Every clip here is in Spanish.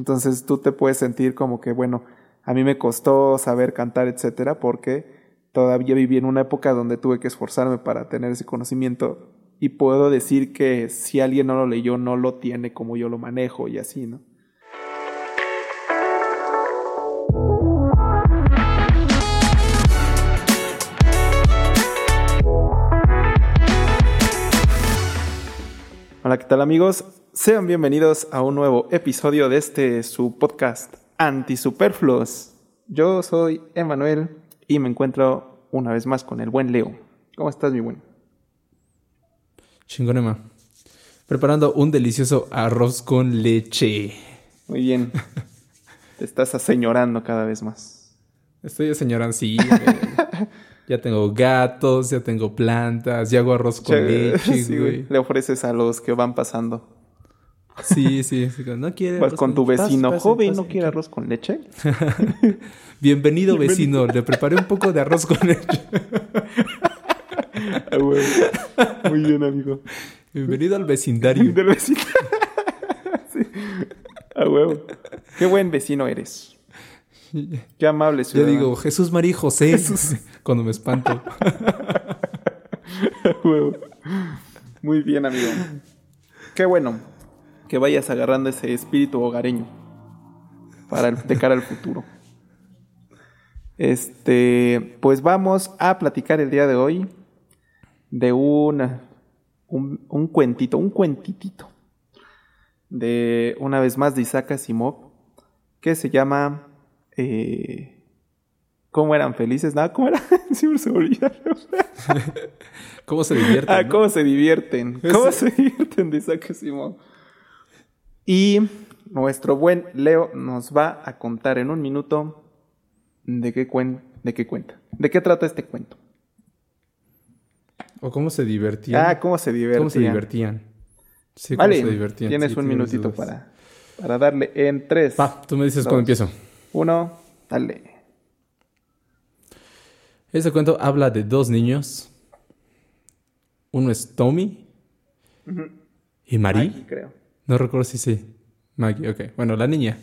Entonces tú te puedes sentir como que, bueno, a mí me costó saber cantar, etcétera, porque todavía viví en una época donde tuve que esforzarme para tener ese conocimiento y puedo decir que si alguien no lo leyó, no lo tiene como yo lo manejo y así, ¿no? Hola, ¿qué tal amigos? Sean bienvenidos a un nuevo episodio de este su podcast Antisuperfluos. Yo soy Emanuel y me encuentro una vez más con el buen Leo. ¿Cómo estás, mi buen? Chingonema. Preparando un delicioso arroz con leche. Muy bien. Te estás aseñorando cada vez más. Estoy aseñorando, sí. Ya tengo gatos, ya tengo plantas, ya hago arroz con leche, güey. Le ofreces a los que van pasando. Sí, sí, sí. No quiere. Vas con tu vecino joven, ¿no quiere arroz con leche? Bienvenido, vecino. Le preparé un poco de arroz con leche. Muy bien, amigo. Bienvenido al vecindario. Del vecindario. sí. A huevo. Qué buen vecino eres. Qué amable Yo digo, Jesús, María y José. Cuando me espanto. Muy bien, amigo. Qué bueno que vayas agarrando ese espíritu hogareño para de cara al futuro. Este, pues vamos a platicar el día de hoy de una, un, un cuentito, un cuentitito de una vez más de Isaac Asimov que se llama eh, ¿Cómo eran felices? Nada, ¿cómo era? Siempre se olvida. ¿Cómo se divierten? Ah, ¿cómo se divierten? ¿Cómo se divierten? Dice Y nuestro buen Leo nos va a contar en un minuto de qué, de qué cuenta. ¿De qué trata este cuento? ¿O cómo se divertían? Ah, ¿cómo se divertían? ¿Cómo se divertían? Sí, ¿cómo se divertían? Tienes un minutito para, para darle en tres. Va, tú me dices cuando empiezo. Uno, dale. Este cuento habla de dos niños. Uno es Tommy y Marie. creo. No recuerdo si sí. Maggie, ok. Bueno, la niña.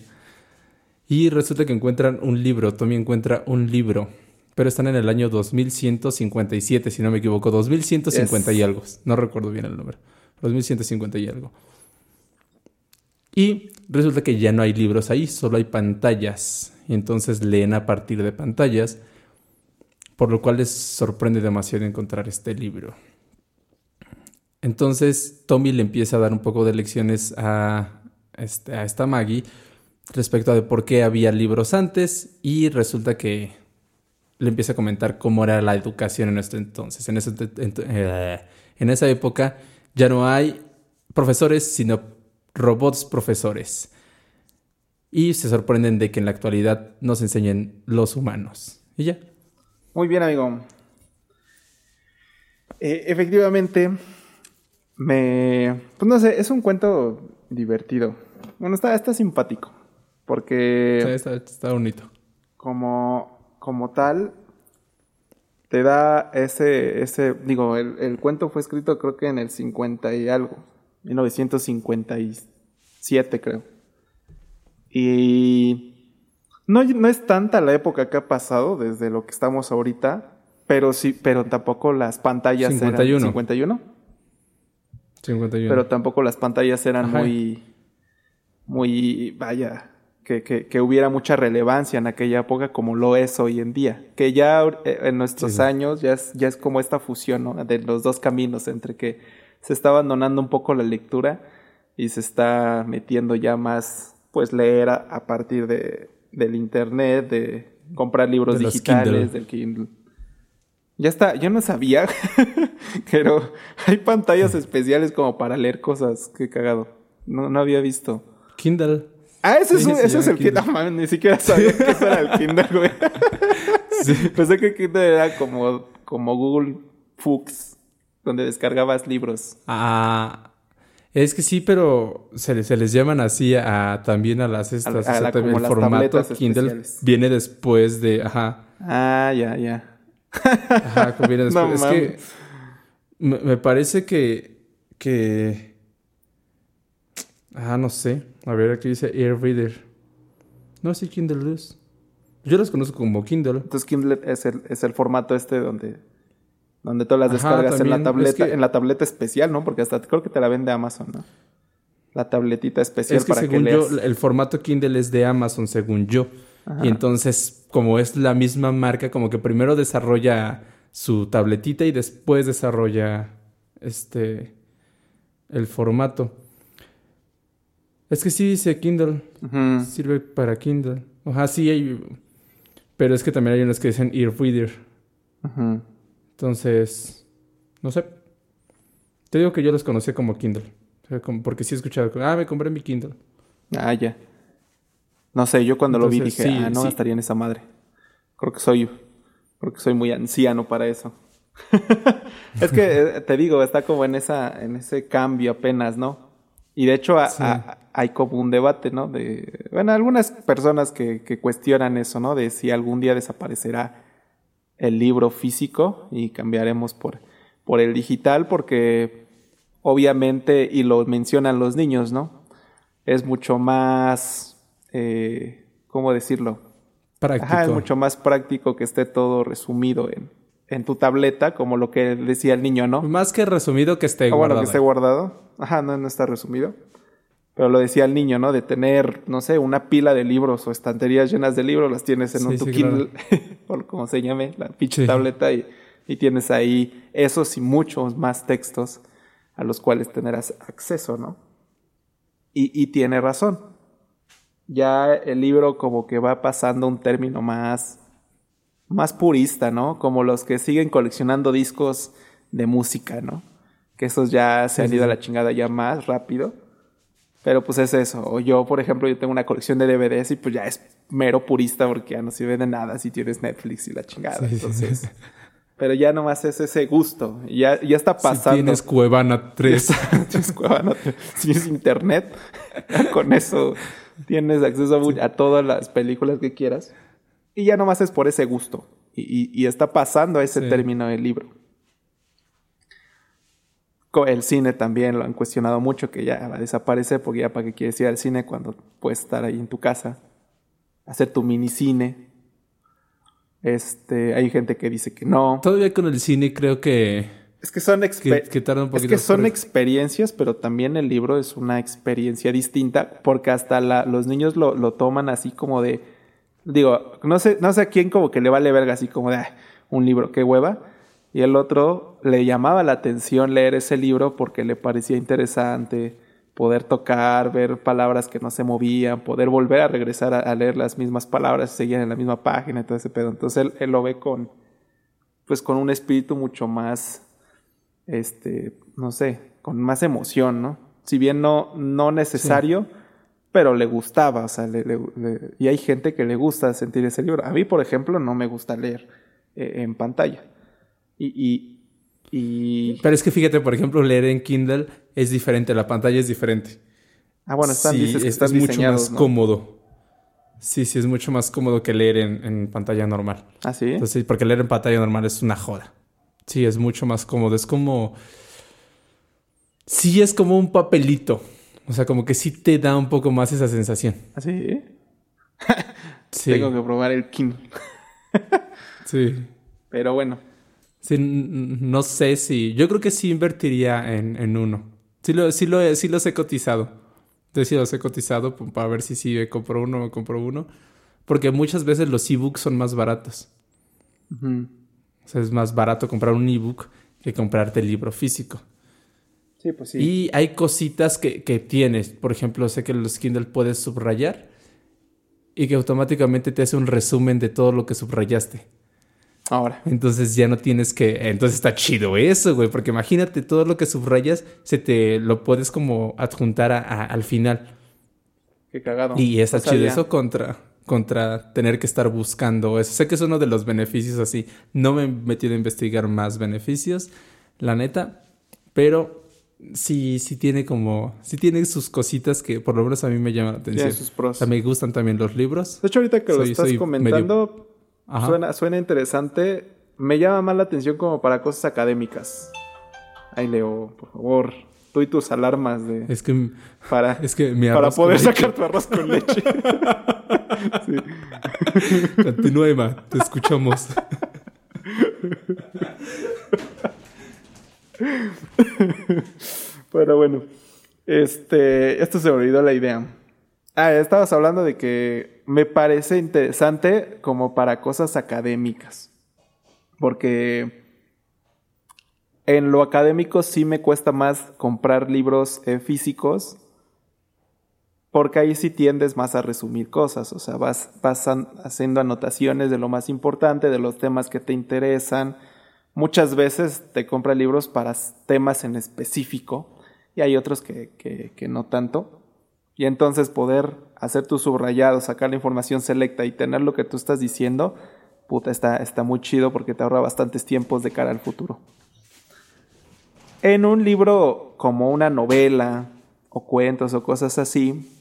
Y resulta que encuentran un libro. Tommy encuentra un libro. Pero están en el año 2157, si no me equivoco. 2150 y algo. No recuerdo bien el número. 2150 y algo. Y resulta que ya no hay libros ahí, solo hay pantallas. Y entonces leen a partir de pantallas, por lo cual les sorprende demasiado encontrar este libro. Entonces Tommy le empieza a dar un poco de lecciones a, este, a esta Maggie respecto a de por qué había libros antes y resulta que le empieza a comentar cómo era la educación en este entonces. En, eh, en esa época ya no hay profesores, sino robots profesores. Y se sorprenden de que en la actualidad nos enseñen los humanos. Y ya. Muy bien, amigo. Eh, efectivamente, me... Pues no sé, es un cuento divertido. Bueno, está, está simpático. Porque... Sí, está, está bonito. Como, como tal, te da ese, ese, digo, el, el, cuento fue escrito creo que en el 50 y algo, 1957 creo. Y no, no es tanta la época que ha pasado desde lo que estamos ahorita, pero sí, pero tampoco las pantallas 51. eran 51. 51. Pero tampoco las pantallas eran muy muy vaya, que, que, que, hubiera mucha relevancia en aquella época como lo es hoy en día. Que ya eh, en nuestros sí. años ya es, ya es como esta fusión ¿no? de los dos caminos entre que se está abandonando un poco la lectura y se está metiendo ya más, pues leer a, a partir de, del internet, de comprar libros De digitales, Kindle. del Kindle. Ya está, yo no sabía, pero hay pantallas especiales como para leer cosas, qué cagado. No, no había visto. Kindle. Ah, ese es, un- se ese es el Kindle. No mames, ni siquiera sabía que ese era el Kindle, güey. Pensé que Kindle era como, como Google Books, donde descargabas libros. Ah, es que sí, pero se, les- se les llaman así a, también a las estas. A la- o sea, el las formato Kindle especiales. viene después de. Ajá. Ah, ya, ya. Ajá, que No es que me, me parece que. que Ah, no sé. A ver, aquí dice Air Reader. No, sí, Kindle Luz. Yo los conozco como Kindle. Entonces Kindle es el, es el formato este donde, donde todas las descargas en la tableta, en la tableta especial, ¿no? Porque hasta creo que te la vende Amazon, ¿no? La tabletita especial es que según yo, el formato Kindle es de Amazon, según yo. Y entonces, como es la misma marca, como que primero desarrolla su tabletita y después desarrolla este el formato. Es que sí dice Kindle. Sirve para Kindle. Ajá, sí hay. Pero es que también hay unos que dicen e-reader. Entonces, no sé. Te digo que yo los conocí como Kindle. porque sí he escuchado. Ah, me compré mi Kindle. Ah, ya. No sé, yo cuando lo vi dije, ah, no estaría en esa madre. Creo que soy. Creo que soy muy anciano para eso. es que eh, te digo, está como en esa, en ese cambio apenas, ¿no? Y de hecho hay como un debate, ¿no? De, bueno, algunas personas que, que, cuestionan eso, ¿no? De si algún día desaparecerá el libro físico y cambiaremos por, por el digital, porque obviamente, y lo mencionan los niños, ¿no? Es mucho más, eh, ¿cómo decirlo? Práctico. es mucho más práctico que esté todo resumido en, en tu tableta, como lo que decía el niño, ¿no? Más que resumido que esté ah, guardado. Bueno, que esté guardado. Ajá, no, no está resumido. Pero lo decía el niño, ¿no? De tener, no sé, una pila de libros o estanterías llenas de libros, las tienes en un tu Kindle, o como se llame, la pinche tableta, y, y, tienes ahí esos y muchos más textos a los cuales tendrás acceso, ¿no? Y, y tiene razón. Ya el libro como que va pasando un término más más purista, ¿no? Como los que siguen coleccionando discos de música, ¿no? Que esos ya se han ido a la chingada ya más rápido. Pero pues es eso. O yo, por ejemplo, yo tengo una colección de DVDs y pues ya es mero purista porque ya no sirve de nada si tienes Netflix y la chingada. Entonces. Pero ya nomás es ese gusto. Ya, ya está pasando. Si tienes Cuevana 3. tienes Cuevana 3. Si tienes internet, con eso tienes acceso a todas las películas que quieras. Y ya nomás es por ese gusto. Y, está pasando a ese término del libro. El cine también lo han cuestionado mucho, que ya va a desaparecer, porque ya para qué quieres ir al cine cuando puedes estar ahí en tu casa, hacer tu mini cine. Este, hay gente que dice que no. Todavía con el cine creo que es que son, es que son experiencias, pero también el libro es una experiencia distinta, porque hasta los niños lo, lo, toman así como de, digo, no sé, no sé a quién como que le vale verga así como de un libro, qué hueva. Y el otro le llamaba la atención leer ese libro porque le parecía interesante poder tocar, ver palabras que no se movían, poder volver a regresar a, leer las mismas palabras, seguían en la misma página, todo ese pedo. Entonces él, él, lo ve con, pues con un espíritu mucho más, este, no sé, con más emoción, ¿no? Si bien no, no necesario, pero le gustaba, o sea, le, y hay gente que le gusta sentir ese libro. A mí, por ejemplo, no me gusta leer eh, en pantalla. Y, y, Pero es que fíjate, por ejemplo, leer en Kindle es diferente, la pantalla es diferente. Ah, bueno, están, sí, dices es, mucho más cómodo. Sí, sí, es mucho más cómodo que leer en, en pantalla normal. ¿Ah, sí? Entonces, porque leer en pantalla normal es una joda. Sí, es mucho más cómodo. Es como... Sí, es como un papelito. O sea, como que sí te da un poco más esa sensación. ¿Ah, sí? Tengo que probar el Kindle. sí. Pero bueno. Sí, no sé si... Yo creo que sí invertiría en, uno. Sí, lo, sí, lo, sí los he cotizado. Entonces sí los he cotizado para ver si sí me compro uno o me compro uno. Porque muchas veces los ebooks son más baratos. O sea, es más barato comprar un ebook que comprarte el libro físico. Pues y hay cositas que, tienes. Por ejemplo, sé que los Kindle puedes subrayar y que automáticamente te hace un resumen de todo lo que subrayaste. Ahora. Entonces ya no tienes que. Entonces está chido eso, güey. Porque imagínate todo lo que subrayas, se te lo puedes como adjuntar al final. Qué cagado. Y está chido eso contra, contra tener que estar buscando eso. Sé que es uno de los beneficios así. No me he metido a investigar más beneficios, la neta. Pero sí, sí tiene como, sí tiene sus cositas que por lo menos a mí me llaman la atención. sus pros. O sea, me gustan también los libros. De hecho, ahorita que lo estás comentando, suena, suena interesante. Me llama más la atención como para cosas académicas. Ahí leo, por favor. tú y tus alarmas de... Es que... Para, es que para poder sacar tu arroz con leche. Continúa, Emma. Te escuchamos. Pero bueno. Este... Esto se me olvidó la idea. Ah, estabas hablando de que me parece interesante como para cosas académicas. Porque en lo académico sí me cuesta más comprar libros eh, físicos. Porque ahí sí tiendes más a resumir cosas. O sea, vas, vas haciendo anotaciones de lo más importante, de los temas que te interesan. Muchas veces te compras libros para temas en específico. Y hay otros que, que, que no tanto. Y entonces poder hacer tu subrayado, sacar la información selecta y tener lo que tú estás diciendo, puta, está, está muy chido porque te ahorra bastantes tiempos de cara al futuro. En un libro como una novela o cuentos o cosas así,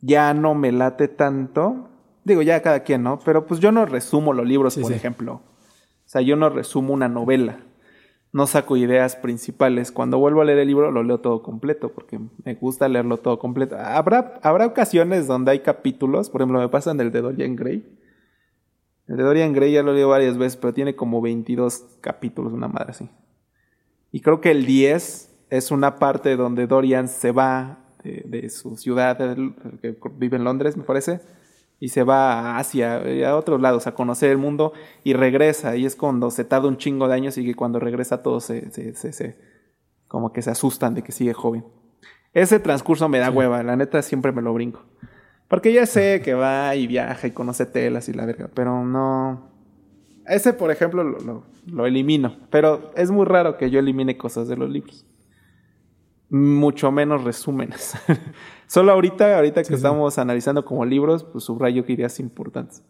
ya no me late tanto. Digo, ya cada quien, ¿no? Pero pues yo no resumo los libros, por ejemplo. O sea, yo no resumo una novela no saco ideas principales. Cuando vuelvo a leer el libro lo leo todo completo porque me gusta leerlo todo completo. Habrá, habrá ocasiones donde hay capítulos, por ejemplo, me pasan el de Dorian Gray. El de Dorian Gray ya lo leo varias veces, pero tiene como 22 capítulos, una madre así. Y creo que el 10 es una parte donde Dorian se va de, de su ciudad, que vive en Londres, me parece y se va a Asia, eh, a otros lados, a conocer el mundo y regresa. Y es cuando se tarda un chingo de años y que cuando regresa todos se, se, se, como que se asustan de que sigue joven. Ese transcurso me da hueva, la neta siempre me lo brinco. Porque ya sé que va y viaja y conoce telas y la verga, pero no. Ese, por ejemplo, lo, lo, lo elimino. Pero es muy raro que yo elimine cosas de los libros. Mucho menos resúmenes. Solo ahorita, ahorita que estamos analizando como libros, pues subrayo que ideas importantes.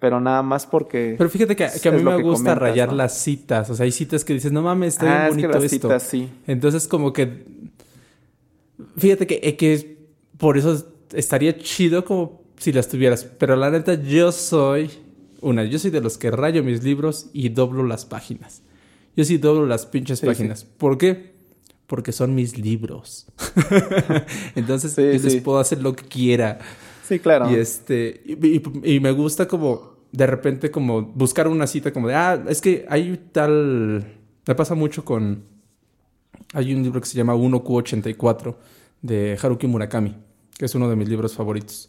Pero nada más porque. Pero fíjate que, a mí me gusta rayar las citas. O sea, hay citas que dices, no mames, está bien ah, bonito es que esto. Citas, sí. Entonces, como que. Fíjate que, eh, que por eso estaría chido como si las tuvieras. Pero la neta, yo soy. Una, yo soy de los que rayo mis libros y doblo las páginas. Yo sí doblo las pinches páginas. ¿Por qué? Porque son mis libros. Entonces yo les puedo hacer lo que quiera. Sí, claro. Y este y, me gusta como de repente como buscar una cita como de ah es que hay tal me pasa mucho con hay un libro que se llama 1Q84 de Haruki Murakami que es uno de mis libros favoritos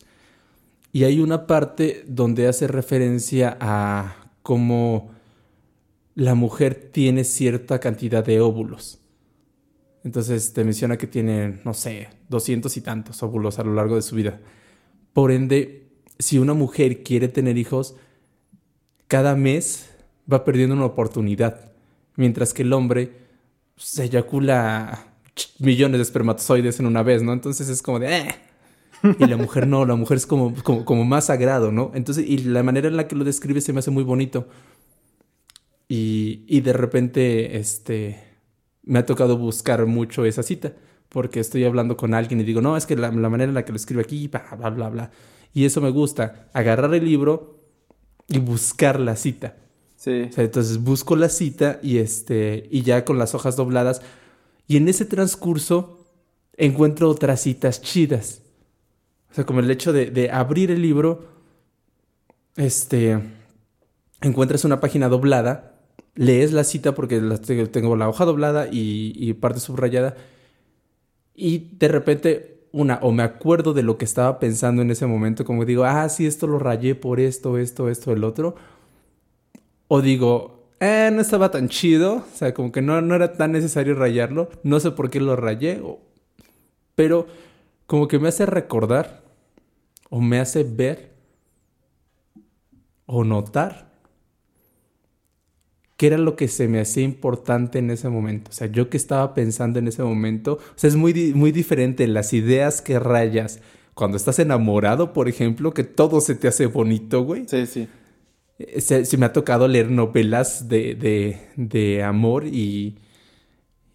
y hay una parte donde hace referencia a cómo la mujer tiene cierta cantidad de óvulos entonces te menciona que tiene, no sé, doscientos y tantos óvulos a lo largo de su vida. Por ende, si una mujer quiere tener hijos, cada mes va perdiendo una oportunidad, mientras que el hombre se eyacula millones de espermatozoides en una vez, ¿no? Entonces es como de... Eh". Y la mujer no, la mujer es como, como, como, más sagrado, ¿no? Entonces, y la manera en la que lo describe se me hace muy bonito. Y, y de repente, este me ha tocado buscar mucho esa cita, porque estoy hablando con alguien y digo, no, es que la, manera en la que lo escribe aquí, bla, bla, bla, bla. Y eso me gusta, agarrar el libro y buscar la cita. Sí. entonces busco la cita y, este, y ya con las hojas dobladas. Y en ese transcurso encuentro otras citas chidas. O sea, como el hecho de, de abrir el libro, este, encuentras una página doblada lees la cita porque tengo la hoja doblada y, parte subrayada y de repente una o me acuerdo de lo que estaba pensando en ese momento como digo ah sí esto lo rayé por esto esto esto el otro o digo eh no estaba tan chido o sea como que no, no era tan necesario rayarlo no sé por qué lo rayé pero como que me hace recordar o me hace ver o notar qué era lo que se me hacía importante en ese momento. O sea, yo que estaba pensando en ese momento. O sea, es muy, muy diferente las ideas que rayas cuando estás enamorado, por ejemplo, que todo se te hace bonito, güey. Sí, sí. Eh, se, me ha tocado leer novelas de, de, de amor y,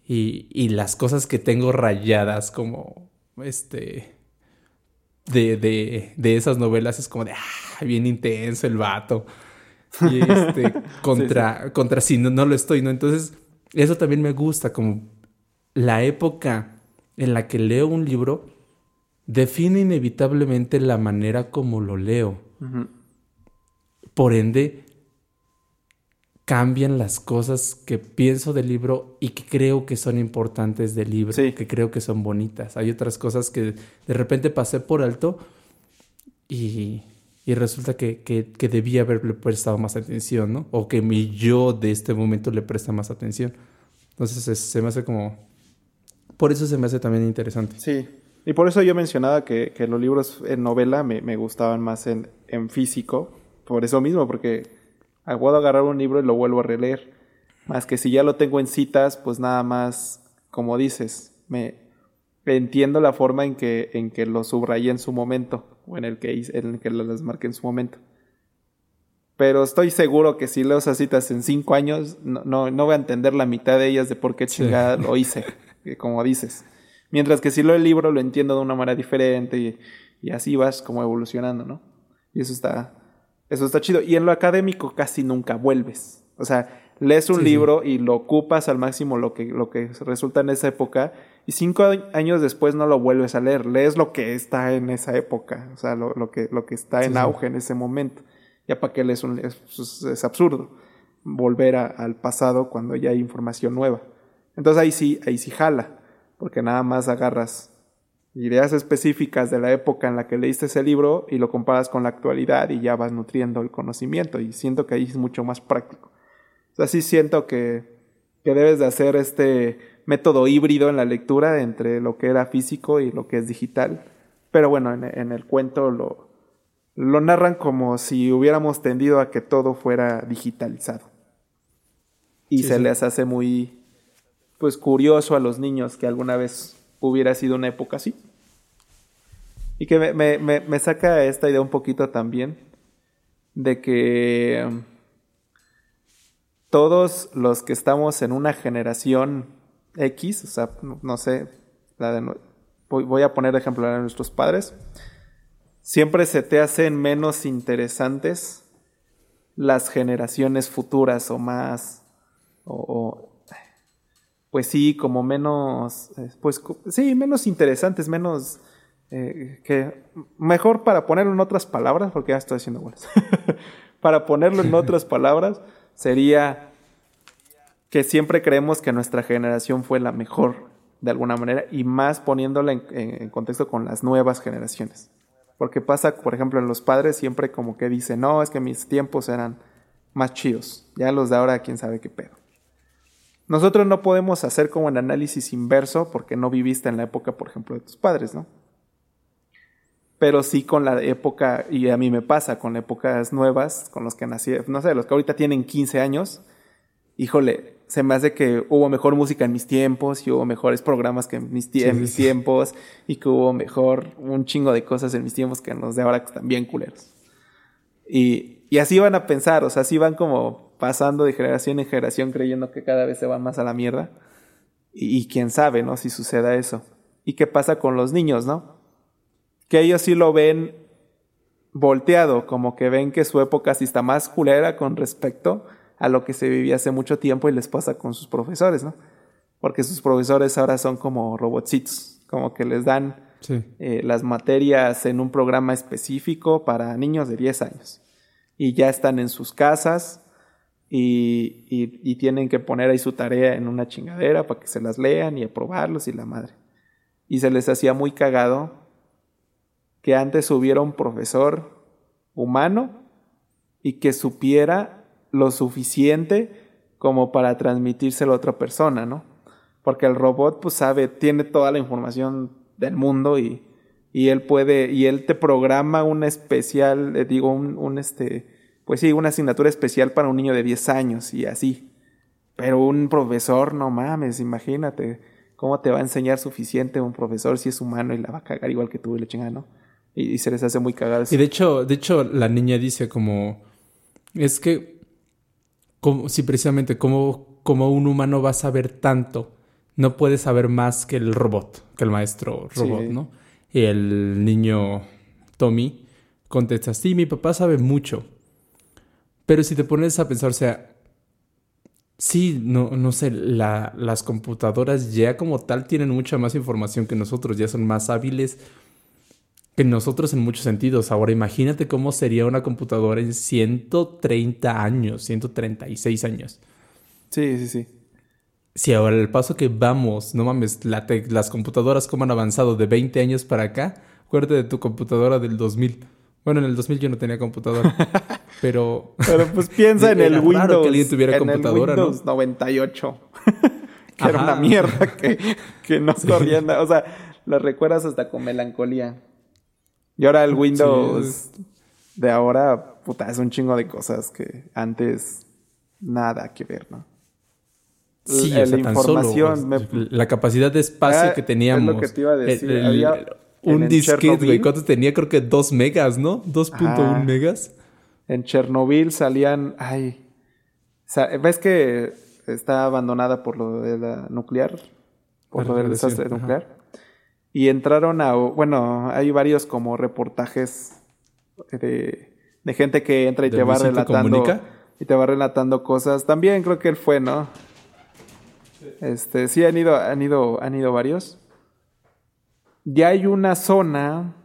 y, y, las cosas que tengo rayadas como, este, de, de, de esas novelas es como de, ah, bien intenso el vato. Y este, contra, contra si no, no lo estoy, ¿no? Entonces, eso también me gusta, como la época en la que leo un libro define inevitablemente la manera como lo leo. Por ende, cambian las cosas que pienso del libro y que creo que son importantes del libro, que creo que son bonitas. Hay otras cosas que de repente pasé por alto y, resulta que, que, debía haberle prestado más atención, ¿no? O que mi yo de este momento le presta más atención. Entonces se me hace como... Por eso se me hace también interesante. Sí, y por eso yo mencionaba que, que los libros en novela me, me gustaban más en, en, físico. Por eso mismo, porque puedo agarrar un libro y lo vuelvo a releer. Más que si ya lo tengo en citas, pues nada más, como dices, me entiendo la forma en que, en que lo subrayé en su momento, o en el que, en el que las marqué en su momento. Pero estoy seguro que si leo esas citas en cinco años, no, no, voy a entender la mitad de ellas de por qué chingada lo hice, como dices. Mientras que si leo el libro lo entiendo de una manera diferente y, y así vas como evolucionando, ¿no? Y eso está, eso está chido. Y en lo académico casi nunca vuelves. O sea, lees un libro y lo ocupas al máximo lo que, lo que resulta en esa época y cinco años después no lo vuelves a leer. Lees lo que está en esa época, o sea, lo, lo que, lo que está en auge en ese momento. Ya para que lees un... Es, pues, es absurdo volver al pasado cuando ya hay información nueva. Entonces ahí sí, ahí sí jala, porque nada más agarras ideas específicas de la época en la que leíste ese libro y lo comparas con la actualidad y ya vas nutriendo el conocimiento y siento que ahí es mucho más práctico. Así siento que, que debes de hacer este método híbrido en la lectura entre lo que era físico y lo que es digital. Pero bueno, en, el cuento lo, lo narran como si hubiéramos tendido a que todo fuera digitalizado. Y se les hace muy pues curioso a los niños que alguna vez hubiera sido una época así. Y que me, me, me, saca esta idea un poquito también de que todos los que estamos en una generación X, o sea, no, sé, la de, voy, a poner de ejemplo a nuestros padres, siempre se te hacen menos interesantes las generaciones futuras o más, o, pues sí, como menos, eh, pues sí, menos interesantes, menos eh, que mejor para ponerlo en otras palabras, porque ya estoy haciendo buenas. para ponerlo en otras palabras, sería que siempre creemos que nuestra generación fue la mejor de alguna manera y más poniéndola en, contexto con las nuevas generaciones. Porque pasa, por ejemplo, en los padres siempre como que dicen, no, es que mis tiempos eran más chidos. Ya los de ahora, quién sabe qué pedo. Nosotros no podemos hacer como un análisis inverso porque no viviste en la época, por ejemplo, de tus padres, ¿no? Pero sí con la época, y a mí me pasa con épocas nuevas, con los que nací, no sé, los que ahorita tienen 15 años, híjole, se me hace que hubo mejor música en mis tiempos y hubo mejores programas que en mis, tiempos y que hubo mejor un chingo de cosas en mis tiempos que en los de ahora que están bien culeros. Y, y así van a pensar, o sea, así van como pasando de generación en generación creyendo que cada vez se van más a la mierda. Y, y quién sabe, ¿no? Si suceda eso. ¿Y qué pasa con los niños, no? Que ellos sí lo ven volteado, como que ven que su época sí está más culera con respecto a lo que se vivía hace mucho tiempo y les pasa con sus profesores, ¿no? Porque sus profesores ahora son como robotcitos, como que les dan eh, las materias en un programa específico para niños de 10 años. Y ya están en sus casas y, y tienen que poner ahí su tarea en una chingadera para que se las lean y aprobarlos y la madre. Y se les hacía muy cagado que antes hubiera un profesor humano y que supiera lo suficiente como para transmitírselo a otra persona, ¿no? Porque el robot pues sabe, tiene toda la información del mundo y, y él puede, y él te programa un especial, le digo, un, un, este, pues sí, una asignatura especial para un niño de 10 años y así. Pero un profesor, no mames, imagínate, ¿cómo te va a enseñar suficiente un profesor si es humano y la va a cagar igual que tú y le chinga, ¿no? Y, se les hace muy cagadas. Y de hecho, de hecho, la niña dice como, es que, como, si precisamente, como, como un humano va a saber tanto, no puede saber más que el robot, que el maestro robot, ¿no? Y el niño Tommy contesta, sí, mi papá sabe mucho. Pero si te pones a pensar, o sea, Sí, no, no sé, la, las computadoras ya como tal tienen mucha más información que nosotros, ya son más hábiles que nosotros en muchos sentidos. Ahora imagínate cómo sería una computadora en 130 años, 136 años. Sí, sí, sí. Si ahora el paso que vamos, no mames, las computadoras como han avanzado de 20 años para acá, acuérdate de tu computadora del 2000. Bueno, en el 2000 yo no tenía computadora, pero... Pero pues piensa en el Windows. que alguien tuviera computadora, el Windows 98. que era una mierda que, que no corría nada. O sea, lo recuerdas hasta con melancolía. Y ahora el Windows de ahora, puta, es un chingo de cosas que antes nada que ver, ¿no? Sí, la información. La capacidad de espacio ah, que teníamos. Es lo que te iba a decir. Había un disquete, güey. ¿Cuánto tenía? Creo que 2 megas, ¿no? 2.1 megas. En Chernobyl salían. Ay. ¿Ves que está abandonada por lo de la nuclear? Por lo del desastre nuclear. Y entraron a, bueno, hay varios como reportajes de, gente que entra y te va relatando y te va relatando cosas. También creo que él fue, ¿no? Este, sí han ido, han ido, han ido varios. Ya hay una zona,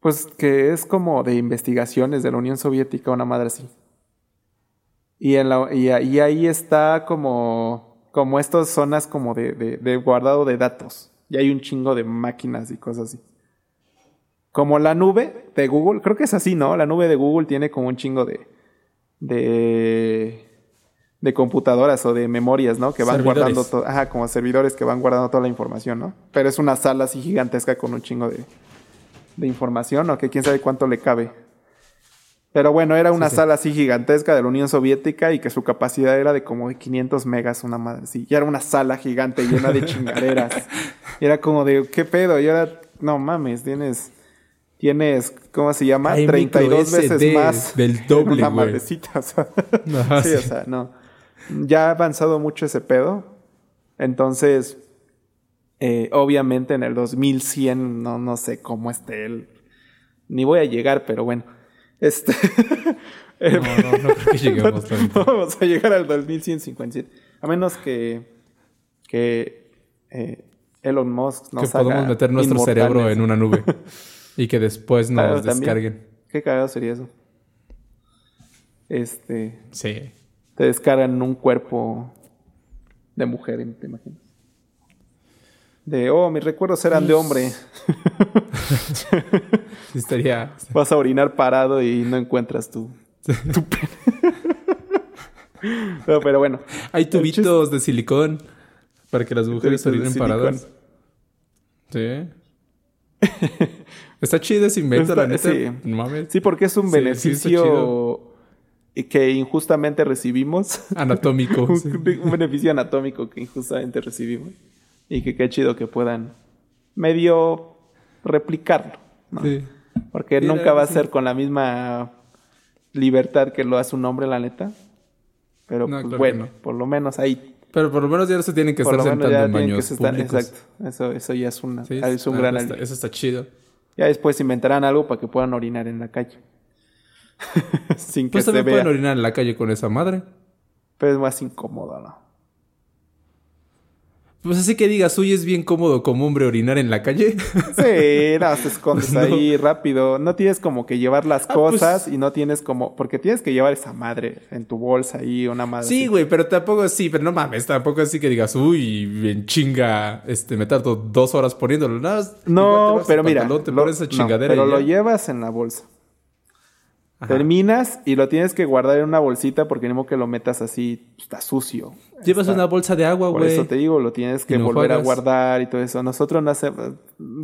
pues que es como de investigaciones de la Unión Soviética, una madre así. Y, en la, y, ahí está como, como estas zonas como de, de guardado de datos. Y hay un chingo de máquinas y cosas así. Como la nube de Google, creo que es así, ¿no? La nube de Google tiene como un chingo de. de. de computadoras o de memorias, ¿no? Que van guardando todo. Ajá, como servidores que van guardando toda la información, ¿no? Pero es una sala así gigantesca con un chingo de. de información, ¿no? Que quién sabe cuánto le cabe. Pero bueno, era una sala así gigantesca de la Unión Soviética y que su capacidad era de como de 500 megas, una madre así. Y era una sala gigante llena de chingaderas. y era como de, ¿qué pedo? Y ahora, no mames, tienes, tienes, ¿cómo se llama? 32 veces más. Del doble, Una madrecita, o sea. sí, o sea, no. Ya ha avanzado mucho ese pedo. Entonces, eh, obviamente en el 2100, no, no sé cómo esté él. Ni voy a llegar, pero bueno. Este. no, no, no creo que lleguemos tanto. Vamos a llegar al 2157. A menos que. que. Eh, Elon Musk nos Que podamos meter nuestro cerebro en una nube. y que después nos descarguen. Qué cagado sería eso. Este. Sí. Te descargan un cuerpo de mujer, ¿te imaginas? De, oh, mis recuerdos eran de hombre. estaría... Vas a orinar parado y no encuentras tu, tu no, pero bueno. Hay tubitos de silicón para que las mujeres orinen paradas. Sí. Está chido ese invento, la neta. Sí. sí, porque es un beneficio que injustamente recibimos. Anatómico. un beneficio anatómico que injustamente recibimos. Y que qué chido que puedan medio replicarlo. Sí. Porque nunca va a ser con la misma libertad que lo hace un hombre, la neta. Pero pues, bueno, por lo menos ahí. Pero por lo menos ya no se tienen que estar sentando en baños Exacto. Eso, eso ya es, una, es un gran Eso está chido. Ya después inventarán algo para que puedan orinar en la calle. Sin que pues se también pueden orinar en la calle con esa madre. Pero es más incómodo, ¿no? Pues así que digas, uy, es bien cómodo como hombre orinar en la calle. Sí, no, te escondes ahí rápido. No tienes como que llevar las ah, pues cosas y no tienes como. Porque tienes que llevar esa madre en tu bolsa ahí, una madre. Sí, güey, pero tampoco sí, pero no mames, tampoco así que digas, uy, bien chinga, este, me tardo dos horas poniéndolo. No, pero mira. Te esa chingadera pero lo llevas en la bolsa. Terminas y lo tienes que guardar en una bolsita porque modo que lo metas así, está sucio. Llevas una bolsa de agua, güey. Por eso te digo, lo tienes que volver a guardar y todo eso. Nosotros no hacemos,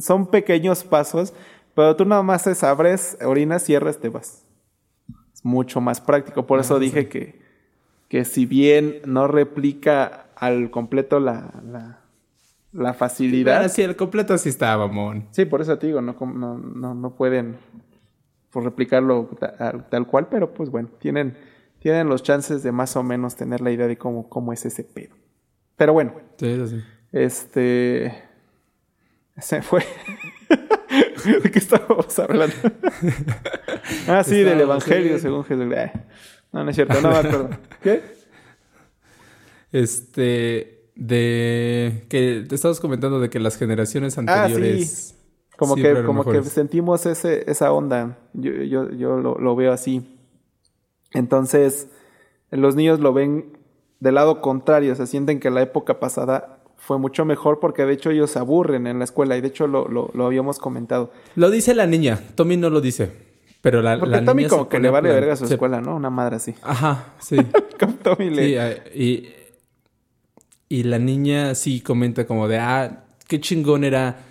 son pequeños pasos, pero tú nada más es abres, orinas, cierras, te vas. Es mucho más práctico. Por eso ah, dije que, que si bien no replica al completo la, la, la facilidad. Ah, sí, el completo sí está, mamón. Sí, por eso te digo, no, no, no, no pueden por replicarlo tal, cual, pero pues bueno, tienen, tienen los chances de más o menos tener la idea de cómo, cómo es ese pedo. Pero bueno. Sí, sí. Este. Se fue. ¿De qué estábamos hablando? ah, sí, del Evangelio según Jesús. no, no es cierto, no me acuerdo. ¿Qué? Este, de que te estabas comentando de que las generaciones anteriores... Ah, sí. Como que, como que sentimos ese, esa onda. Yo, yo, yo lo, lo veo así. Entonces, los niños lo ven del lado contrario, se sienten que la época pasada fue mucho mejor porque de hecho ellos se aburren en la escuela y de hecho lo, lo, habíamos comentado. Lo dice la niña, Tommy no lo dice. Pero la, porque Tommy como que le vale verga a su escuela, ¿no? Una madre así. Ajá, sí. Tommy le... y, y la niña sí comenta como de, ah, qué chingón era...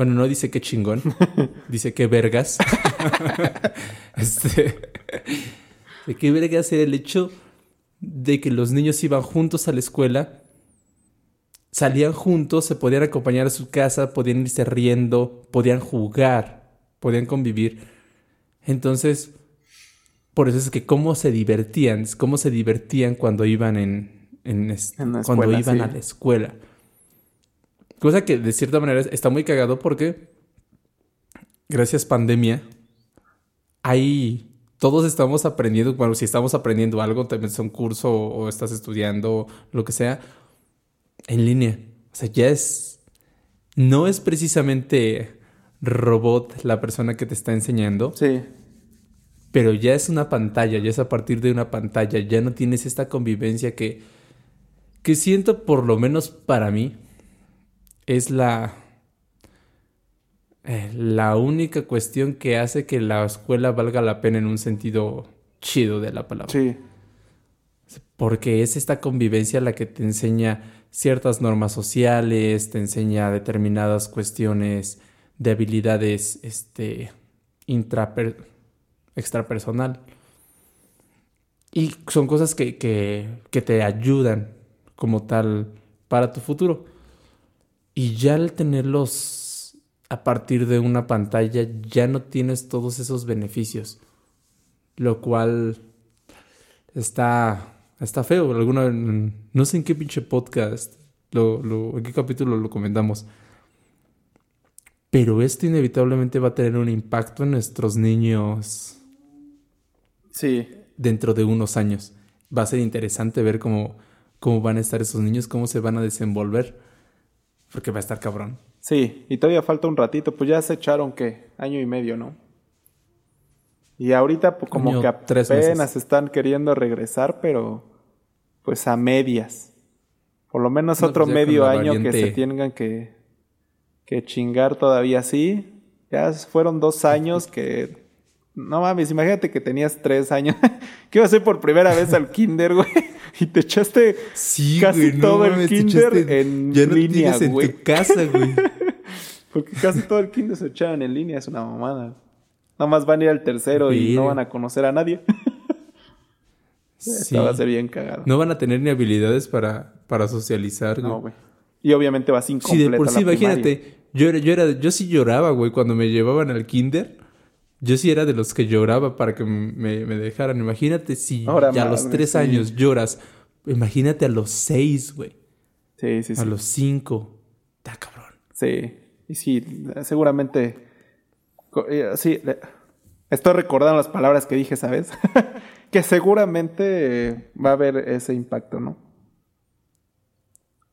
Bueno, no dice qué chingón, dice qué vergas. este, de qué vergas era el hecho de que los niños iban juntos a la escuela, salían juntos, se podían acompañar a su casa, podían irse riendo, podían jugar, podían convivir. Entonces, por eso es que cómo se divertían, cómo se divertían cuando iban en, en, cuando iban a la escuela. Cosa que de cierta manera está muy cagado porque gracias pandemia hay todos estamos aprendiendo, bueno, si estamos aprendiendo algo, te metes un curso o, estás estudiando, lo que sea, en línea. O sea, ya es, no es precisamente robot la persona que te está enseñando. Sí. Pero ya es una pantalla, ya es a partir de una pantalla, ya no tienes esta convivencia que, que siento por lo menos para mí es la, eh, la única cuestión que hace que la escuela valga la pena en un sentido chido de la palabra. Sí. Porque es esta convivencia la que te enseña ciertas normas sociales, te enseña determinadas cuestiones de habilidades este, extrapersonal. Y son cosas que, que te ayudan como tal para tu futuro. Y ya al tenerlos a partir de una pantalla ya no tienes todos esos beneficios. Lo cual está, está feo. Alguna, no sé en qué pinche podcast, lo, lo, en qué capítulo lo comentamos. Pero esto inevitablemente va a tener un impacto en nuestros niños. Sí. Dentro de unos años. Va a ser interesante ver cómo, cómo van a estar esos niños, cómo se van a desenvolver. Porque va a estar cabrón. Sí, y todavía falta un ratito, pues ya se echaron que año y medio, ¿no? Y ahorita pues como que apenas están queriendo regresar, pero pues a medias. Por lo menos otro pues medio año que se tengan que, que chingar todavía así. Ya fueron dos años que... No mames, imagínate que tenías tres años. que iba a ser por primera vez al kinder, güey. Y te echaste casi todo el kinder en ya no línea, güey. En tu casa, güey. Porque casi todo el kinder se echaban en línea, es una mamada. Nada más van a ir al tercero y no van a conocer a nadie. sí. va a ser bien cagado. No van a tener ni habilidades para, para socializar, No, güey. Y obviamente vas incompleta Sí, de por sí, imagínate. Yo, yo, era, yo sí lloraba, güey, cuando me llevaban al kinder. Yo sí era de los que lloraba para que me, dejaran. Imagínate si ya a los tres años lloras. Imagínate a los seis, güey. Sí, sí, sí. A los cinco. Está cabrón. Sí. Y sí, seguramente. Eh, sí, estoy recordando las palabras que dije, ¿sabes? que seguramente va a haber ese impacto, ¿no?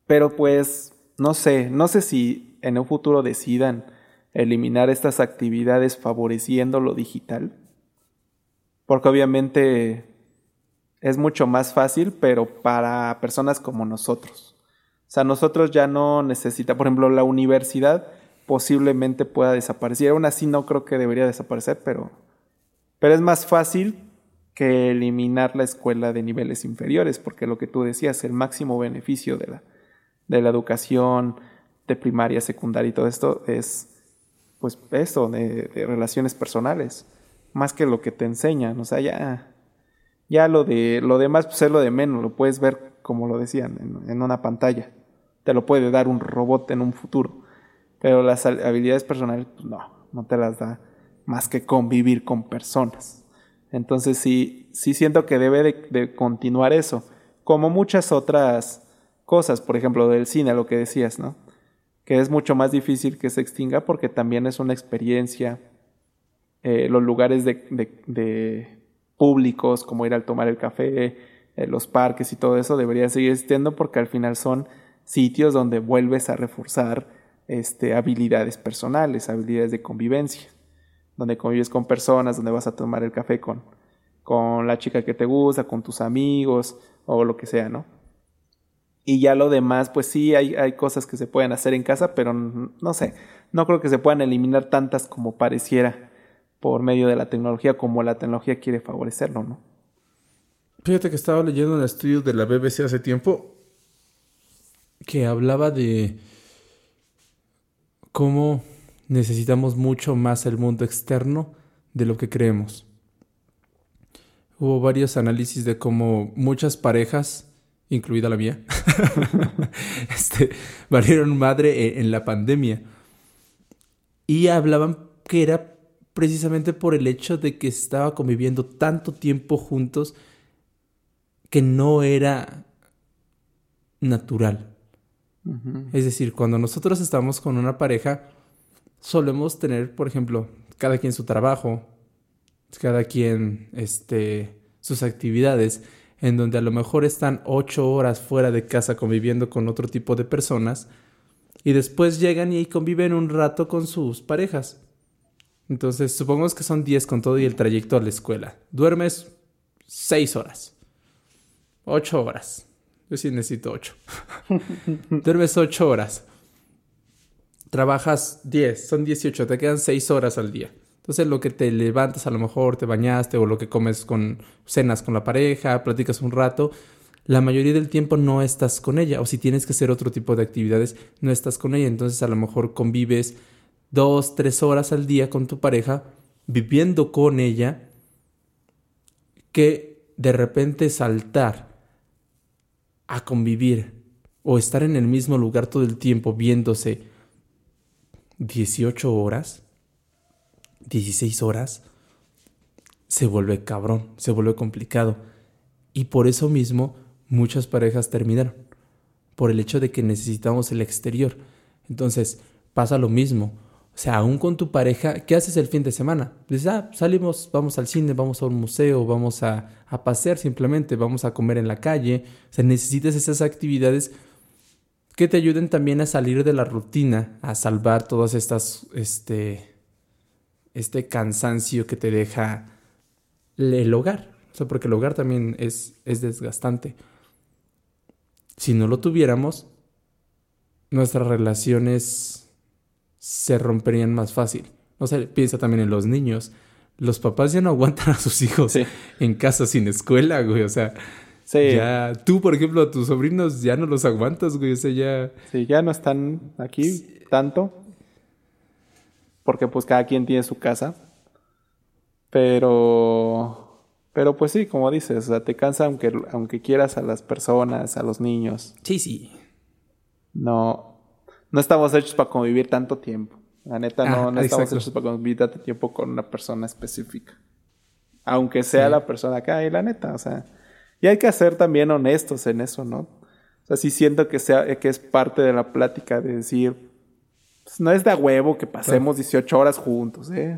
Pero pues, no sé, no sé si en un futuro decidan eliminar estas actividades favoreciendo lo digital. Porque obviamente es mucho más fácil, pero para personas como nosotros. O sea, nosotros ya no necesita, por ejemplo, la universidad posiblemente pueda desaparecer. Aún así no creo que debería desaparecer, pero, pero es más fácil que eliminar la escuela de niveles inferiores, porque lo que tú decías, el máximo beneficio de la, de la educación de primaria, secundaria y todo esto es pues eso, de, relaciones personales, más que lo que te enseñan, o sea, ya, ya lo de lo demás pues es lo de menos, lo puedes ver como lo decían, en, una pantalla, te lo puede dar un robot en un futuro, pero las habilidades personales, pues no, no te las da más que convivir con personas. Entonces sí, sí siento que debe de, de, continuar eso, como muchas otras cosas, por ejemplo, del cine, lo que decías, ¿no? Que es mucho más difícil que se extinga porque también es una experiencia. Eh, los lugares de, públicos, como ir al tomar el café, eh, los parques y todo eso debería seguir existiendo porque al final son sitios donde vuelves a reforzar este, habilidades personales, habilidades de convivencia, donde convives con personas, donde vas a tomar el café con, con la chica que te gusta, con tus amigos o lo que sea, ¿no? Y ya lo demás, pues sí, hay, hay cosas que se pueden hacer en casa, pero no sé, no creo que se puedan eliminar tantas como pareciera por medio de la tecnología, como la tecnología quiere favorecerlo, ¿no? Fíjate que estaba leyendo un estudio de la BBC hace tiempo que hablaba de cómo necesitamos mucho más el mundo externo de lo que creemos. Hubo varios análisis de cómo muchas parejas incluida la mía, este, valieron madre e, en la pandemia. Y hablaban que era precisamente por el hecho de que estaba conviviendo tanto tiempo juntos que no era natural. Es decir, cuando nosotros estamos con una pareja, solemos tener, por ejemplo, cada quien su trabajo, cada quien este, sus actividades en donde a lo mejor están ocho horas fuera de casa conviviendo con otro tipo de personas y después llegan y conviven un rato con sus parejas. Entonces, supongamos que son diez con todo y el trayecto a la escuela. Duermes seis horas. Ocho horas. Yo sí necesito ocho. Duermes ocho horas. Trabajas diez. Son dieciocho. Te quedan seis horas al día. Entonces lo que te levantas a lo mejor te bañaste o lo que comes con cenas con la pareja, platicas un rato, la mayoría del tiempo no estás con ella. O si tienes que hacer otro tipo de actividades no estás con ella, entonces a lo mejor convives dos, tres horas al día con tu pareja viviendo con ella que de repente saltar a convivir o estar en el mismo lugar todo el tiempo viéndose 18 horas 16 horas, se vuelve cabrón, se vuelve complicado. Y por eso mismo muchas parejas terminaron, por el hecho de que necesitamos el exterior. Entonces pasa lo mismo. O sea, aún con tu pareja, ¿qué haces el fin de semana? Dices, ah, salimos, vamos al cine, vamos a un museo, vamos a, pasear simplemente, vamos a comer en la calle. O sea, necesitas esas actividades que te ayuden también a salir de la rutina, a salvar todas estas, este, este cansancio que te deja el hogar. O sea, porque el hogar también es, es desgastante. Si no lo tuviéramos, nuestras relaciones se romperían más fácil. O sea, piensa también en los niños. Los papás ya no aguantan a sus hijos en casa sin escuela, güey. O sea, ya tú, por ejemplo, a tus sobrinos ya no los aguantas, güey. O sea, ya... Sí, ya no están aquí tanto porque pues cada quien tiene su casa. Pero, pero pues sí, como dices, o sea, te cansa aunque, aunque quieras a las personas, a los niños. Sí, sí. No, no estamos hechos para convivir tanto tiempo. La neta, no, no estamos hechos para convivir tanto tiempo con una persona específica. Aunque sea la persona que hay, la neta, o sea. Y hay que ser también honestos en eso, ¿no? O sea, sí siento que, sea, que es parte de la plática de decir, pues, no es de huevo que pasemos 18 horas juntos, ¿eh?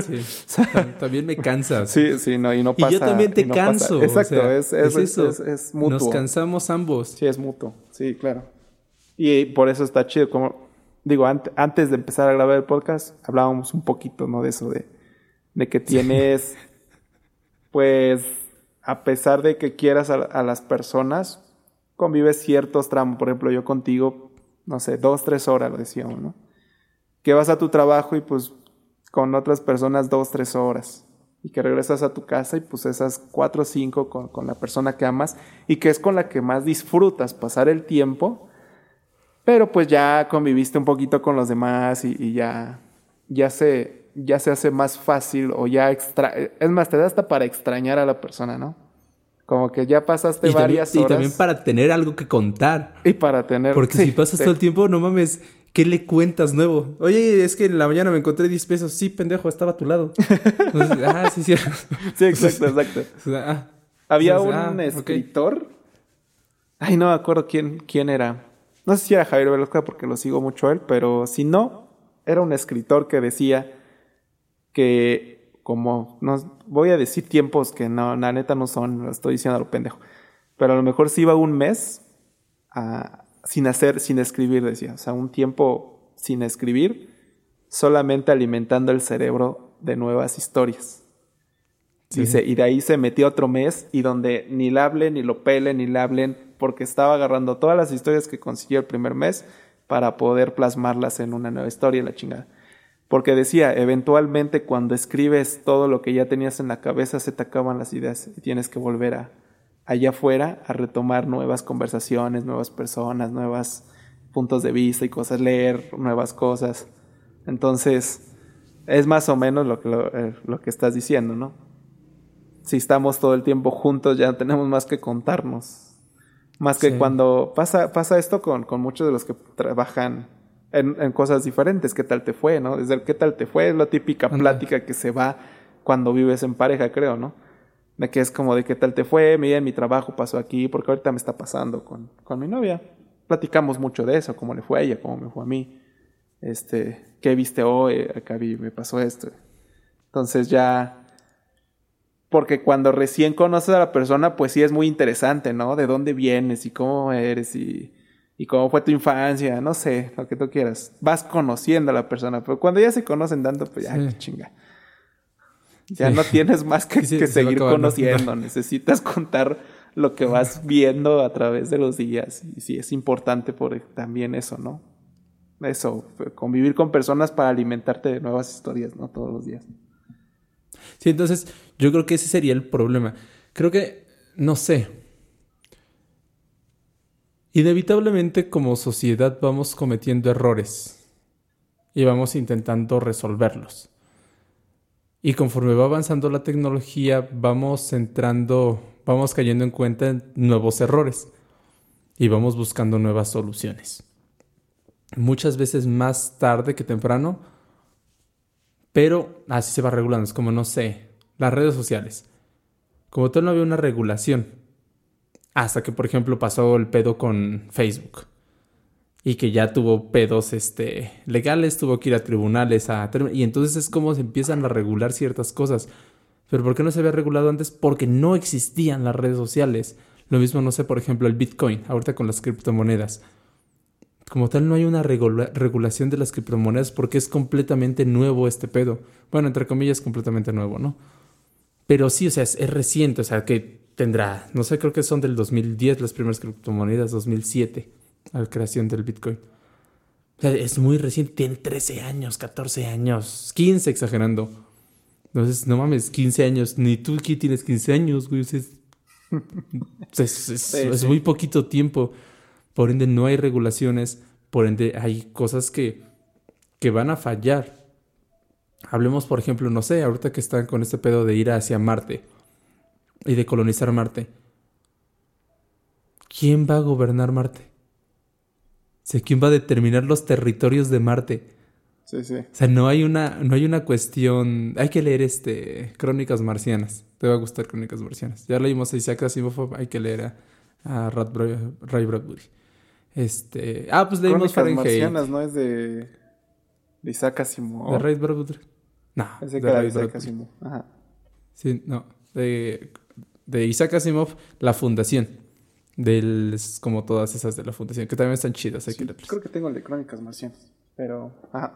Sí. también me cansas. Sí, sí, no, y no pasa. Y yo también te canso. Exacto, es, es, eso. Es, mutuo. Nos cansamos ambos. Sí, es mutuo. Sí, claro. Y por eso está chido. Como digo, antes de empezar a grabar el podcast, hablábamos un poquito, ¿no? De eso, de, de que tienes, pues, a pesar de que quieras a, a las personas, convives ciertos tramos. Por ejemplo, yo contigo no sé, dos, tres horas, lo decíamos, ¿no? Que vas a tu trabajo y pues con otras personas dos, tres horas. Y que regresas a tu casa y pues esas cuatro o cinco con, la persona que amas y que es con la que más disfrutas pasar el tiempo. Pero pues ya conviviste un poquito con los demás y, ya, ya, se, ya se hace más fácil o ya extra... Es más, te da hasta para extrañar a la persona, ¿no? Como que ya pasaste varias horas. Y también para tener algo que contar. Y para tener... Porque si pasas todo el tiempo, no mames, ¿qué le cuentas nuevo? Oye, es que en la mañana me encontré 10 pesos. Sí, pendejo, estaba a tu lado. ah, sí, sí. sí, exacto, exacto. Ah, Había un ah, escritor. Ay, no me acuerdo quién, quién era. No sé si era Javier Velasco porque lo sigo mucho a él, pero si no, era un escritor que decía que como no voy a decir tiempos que no, la neta no son, lo estoy diciendo a lo pendejo. pero a lo mejor sí iba un mes sin hacer, sin escribir, decía. O sea, un tiempo sin escribir, solamente alimentando el cerebro de nuevas historias. Dice, y de ahí se metió otro mes y donde ni la hablen, ni lo pelen, ni la hablen, porque estaba agarrando todas las historias que consiguió el primer mes para poder plasmarlas en una nueva historia, la chingada. Porque decía, eventualmente cuando escribes todo lo que ya tenías en la cabeza, se te acaban las ideas y tienes que volver a allá afuera a retomar nuevas conversaciones, nuevas personas, nuevos puntos de vista y cosas, leer nuevas cosas. Entonces, es más o menos lo que, lo, eh, lo que estás diciendo, ¿no? si estamos todo el tiempo juntos ya tenemos más que contarnos. Más que cuando pasa, pasa esto con, con, muchos de los que trabajan en, en, cosas diferentes. ¿Qué tal te fue, no? Desde el qué tal te fue es la típica plática que se va cuando vives en pareja, creo, ¿no? De que es como de qué tal te fue, mira, mi trabajo pasó aquí, porque ahorita me está pasando con, con mi novia. Platicamos mucho de eso, cómo le fue a ella, cómo me fue a mí. Este, ¿qué viste hoy? Acá vi, me pasó esto. Entonces ya porque cuando recién conoces a la persona, pues sí es muy interesante, ¿no? De dónde vienes y cómo eres y, y cómo fue tu infancia, no sé, lo que tú quieras. Vas conociendo a la persona, pero cuando ya se conocen tanto, pues ya, chinga. Ya no tienes más que, seguir conociendo, necesitas contar lo que vas viendo a través de los días. Y sí, es importante por también eso, ¿no? Eso, convivir con personas para alimentarte de nuevas historias, ¿no? Todos los días. Sí, entonces yo creo que ese sería el problema. Creo que, no sé. Inevitablemente como sociedad vamos cometiendo errores y vamos intentando resolverlos. Y conforme va avanzando la tecnología, vamos entrando, vamos cayendo en cuenta en nuevos errores y vamos buscando nuevas soluciones. Muchas veces más tarde que temprano, pero así se va regulando. Es como, no sé, las redes sociales. Como tal no había una regulación. Hasta que, por ejemplo, pasó el pedo con Facebook. Y que ya tuvo pedos este, legales, tuvo que ir a tribunales a... Y entonces es como se empiezan a regular ciertas cosas. Pero ¿por qué no se había regulado antes? Porque no existían las redes sociales. Lo mismo, no sé, por ejemplo, el Bitcoin, ahorita con las criptomonedas como tal no hay una regulación de las criptomonedas porque es completamente nuevo este pedo. Bueno, entre comillas, completamente nuevo, ¿no? Pero sí, o sea, es, reciente, o sea, que tendrá, no sé, creo que son del 2010 las primeras criptomonedas, 2007, a la creación del Bitcoin. O sea, es muy reciente, tiene 13 años, 14 años, 15 exagerando. Entonces, no mames, 15 años, ni tú aquí tienes 15 años, güey. Es, es muy poquito tiempo por ende no hay regulaciones, por ende hay cosas que, que van a fallar. Hablemos, por ejemplo, no sé, ahorita que están con este pedo de ir hacia Marte y de colonizar Marte. ¿Quién va a gobernar Marte? O ¿quién va a determinar los territorios de Marte? Sí, sí. O sea, no hay una, no hay una cuestión. Hay que leer este Crónicas Marcianas. Te va a gustar Crónicas Marcianas. Ya leímos a Isaac Asimov, hay que leer a, a Ray Bradbury. Este. Ah, pues leímos Fahrenheit. marcianas, ¿no? Es de. De Isaac Asimov. ¿De Ray Bradbury? No. Es de, de Isaac Asimov. Ajá. Sí, no. De, de Isaac Asimov, La Fundación. Del, como todas esas de la Fundación, que también están chidas. Hay sí, que creo que tengo el de Crónicas Marcianas. Pero. Ajá.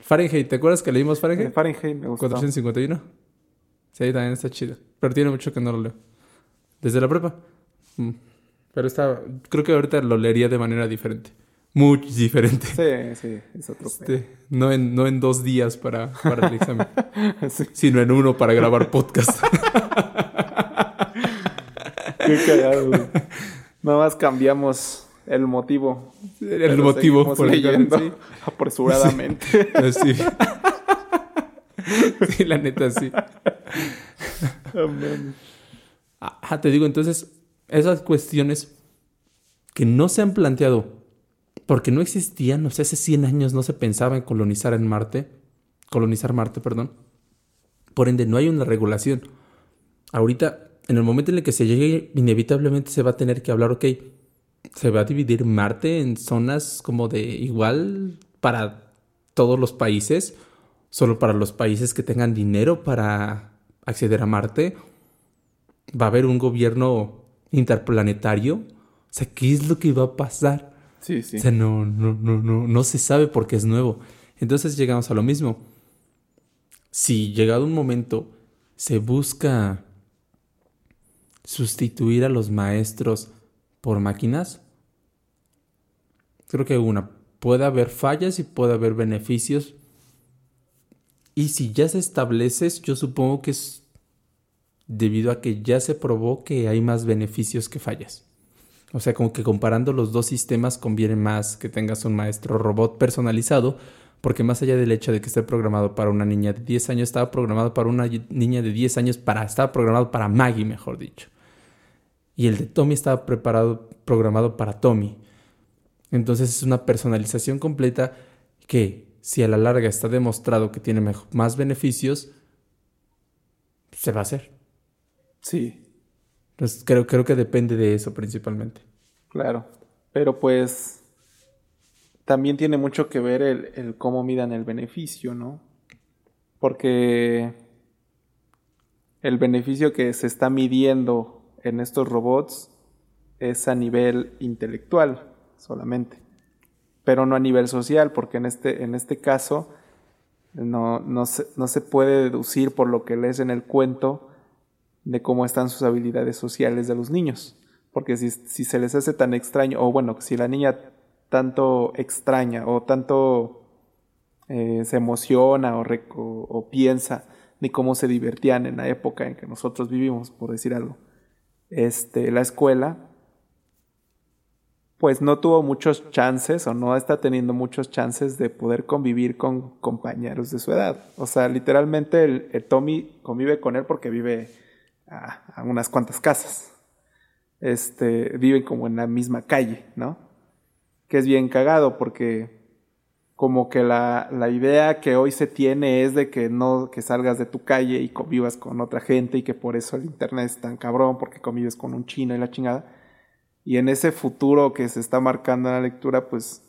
Fahrenheit, ¿te acuerdas que leímos Fahrenheit? Eh, Fahrenheit me gustó. 451. Sí, también está chido. Pero tiene mucho que no lo leo. Desde la prepa. Mm. Pero está, creo que ahorita lo leería de manera diferente. Muy diferente. Sí, sí, es otro este, no, en, no en dos días para, para el examen, sino en uno para grabar podcast. Qué cagado, Nada más cambiamos el motivo. El motivo por leyendo sí. apresuradamente. Sí. sí, la neta, sí. ah, te digo, entonces, esas cuestiones que no se han planteado porque no existían, o sea, hace 100 años no se pensaba en colonizar en Marte, colonizar Marte, perdón. Por ende, no hay una regulación. Ahorita, en el momento en el que se llegue, inevitablemente se va a tener que hablar, ok, se va a dividir Marte en zonas como de igual para todos los países, solo para los países que tengan dinero para acceder a Marte. Va a haber un gobierno interplanetario. O sea, ¿qué es lo que va a pasar? Sí, sí. O sea, no, no, no, no, no se sabe porque es nuevo. Entonces llegamos a lo mismo. Si llegado un momento se busca sustituir a los maestros por máquinas, creo que una, puede haber fallas y puede haber beneficios. Y si ya se establece, yo supongo que es debido a que ya se probó que hay más beneficios que fallas. O sea, como que comparando los dos sistemas conviene más que tengas un maestro robot personalizado, porque más allá del hecho de que esté programado para una niña de 10 años, estaba programado para una niña de 10 años, para, estaba programado para Maggie, mejor dicho. Y el de Tommy estaba preparado, programado para Tommy. Entonces es una personalización completa que, si a la larga está demostrado que tiene más beneficios, se va a hacer. Sí. Entonces creo, creo que depende de eso principalmente. Claro. Pero pues también tiene mucho que ver el, el cómo midan el beneficio, ¿no? Porque el beneficio que se está midiendo en estos robots es a nivel intelectual solamente, pero no a nivel social, porque en este, en este caso no, no, se, no se puede deducir por lo que lees en el cuento de cómo están sus habilidades sociales de los niños. Porque si, si se les hace tan extraño, o bueno, si la niña tanto extraña o tanto eh, se emociona o, piensa de cómo se divertían en la época en que nosotros vivimos, por decir algo, este, la escuela, pues no tuvo muchos chances o no está teniendo muchos chances de poder convivir con compañeros de su edad. O sea, literalmente el, Tommy convive con él porque vive a, unas cuantas casas. Este, viven como en la misma calle, ¿no? Que es bien cagado porque como que la, la, idea que hoy se tiene es de que no, que salgas de tu calle y convivas con otra gente y que por eso el internet es tan cabrón porque convives con un chino y la chingada y en ese futuro que se está marcando en la lectura, pues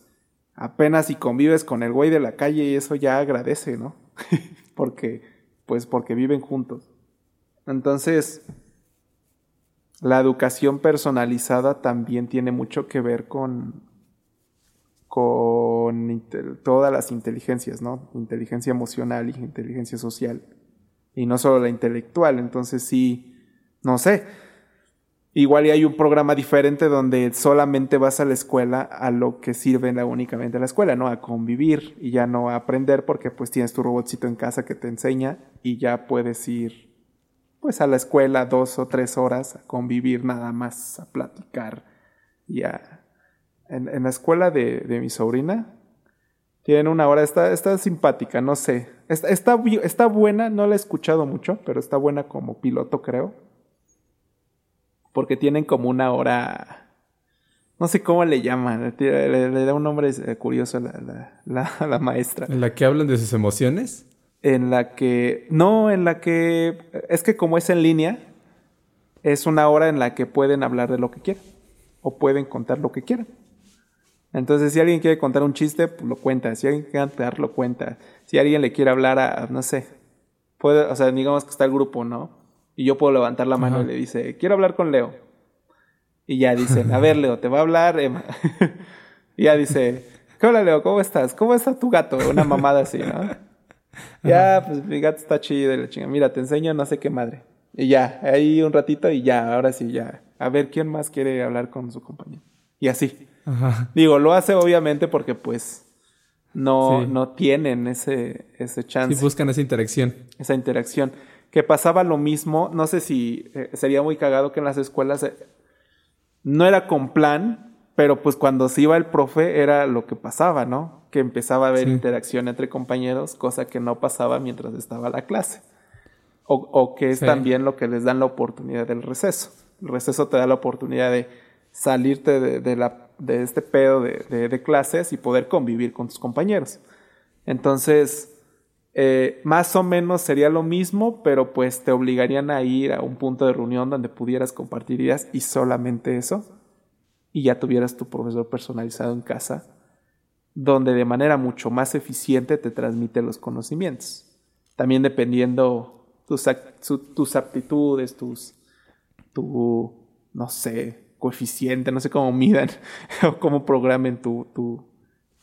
apenas si convives con el güey de la calle y eso ya agradece, ¿no? porque, pues porque viven juntos. Entonces, la educación personalizada también tiene mucho que ver con, con todas las inteligencias, ¿no? Inteligencia emocional y inteligencia social. Y no solo la intelectual. Entonces sí, no sé Igual y hay un programa diferente donde solamente vas a la escuela a lo que sirve únicamente la escuela, ¿no? A convivir y ya no a aprender porque pues tienes tu robotcito en casa que te enseña y ya puedes ir pues a la escuela dos o tres horas a convivir nada más, a platicar y a... En, la escuela de, mi sobrina tienen una hora, está, está simpática, no sé. Está, está, está buena, no la he escuchado mucho, pero está buena como piloto creo porque tienen como una hora, no sé cómo le llaman, le, da un nombre eh, curioso a la, maestra. ¿En la que hablan de sus emociones? En la que, no, en la que, es que como es en línea, es una hora en la que pueden hablar de lo que quieran o pueden contar lo que quieran. Entonces, si alguien quiere contar un chiste, pues lo cuenta. Si alguien quiere cantar, lo cuenta. Si alguien le quiere hablar a, no sé, puede, o sea, digamos que está el grupo, ¿no? y yo puedo levantar la mano y le dice, quiero hablar con Leo. Y ya dice, a ver, Leo, te va a hablar Emma. y ya dice, ¿qué hola, Leo? ¿Cómo estás? ¿Cómo está tu gato? Una mamada así, ¿no? ya, pues mi gato está chido y la chinga. Mira, te enseño no sé qué madre. Y ya, ahí un ratito y ya, ahora sí, ya. A ver quién más quiere hablar con su compañero. Y así. Digo, lo hace obviamente porque pues no, no tienen ese, ese chance. Sí, buscan esa interacción. Esa interacción que pasaba lo mismo, no sé si eh, sería muy cagado que en las escuelas eh, no era con plan, pero pues cuando se iba el profe era lo que pasaba, ¿no? Que empezaba a haber interacción entre compañeros, cosa que no pasaba mientras estaba la clase. O, que es también lo que les dan la oportunidad del receso. El receso te da la oportunidad de salirte de, la, de este pedo de, de clases y poder convivir con tus compañeros. Entonces, eh, más o menos sería lo mismo, pero pues te obligarían a ir a un punto de reunión donde pudieras compartir ideas y solamente eso. Y ya tuvieras tu profesor personalizado en casa, donde de manera mucho más eficiente te transmite los conocimientos. También dependiendo tus, tus aptitudes, tus, tu, no sé, coeficiente, no sé cómo midan o cómo programen tu, tu,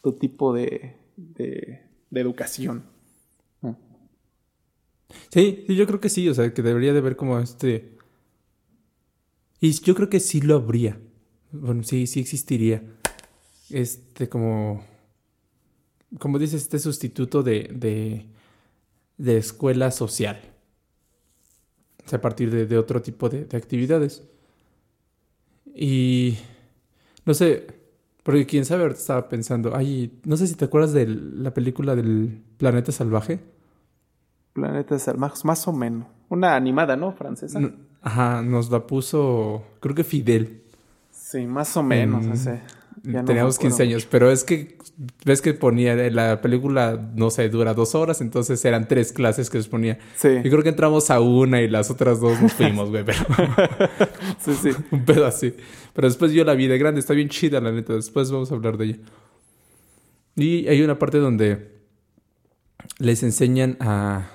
tu tipo de, de, educación. Sí, sí, yo creo que sí, o sea, que debería de haber como este... Y yo creo que sí lo habría. Bueno, sí, sí existiría. Este como... Como dices, este sustituto de, de, de escuela social. O sea, a partir de, de otro tipo de, de actividades. Y... No sé, porque quién sabe, ahorita estaba pensando, ay, no sé si te acuerdas de la película del Planeta Salvaje. Planeta Salvaje, más o menos. Una animada, ¿no? Francesa. ajá, nos la puso, creo que Fidel. Sí, más o menos, no sé. Teníamos 15 años, pero es que ves que ponía la película, no sé, dura dos horas, entonces eran tres clases que les ponía. Sí. Y creo que entramos a una y las otras dos nos fuimos, güey, pero... sí, sí. Un pedo así. Pero después yo la vi de grande, está bien chida, la neta. Después vamos a hablar de ella. Y hay una parte donde les enseñan a,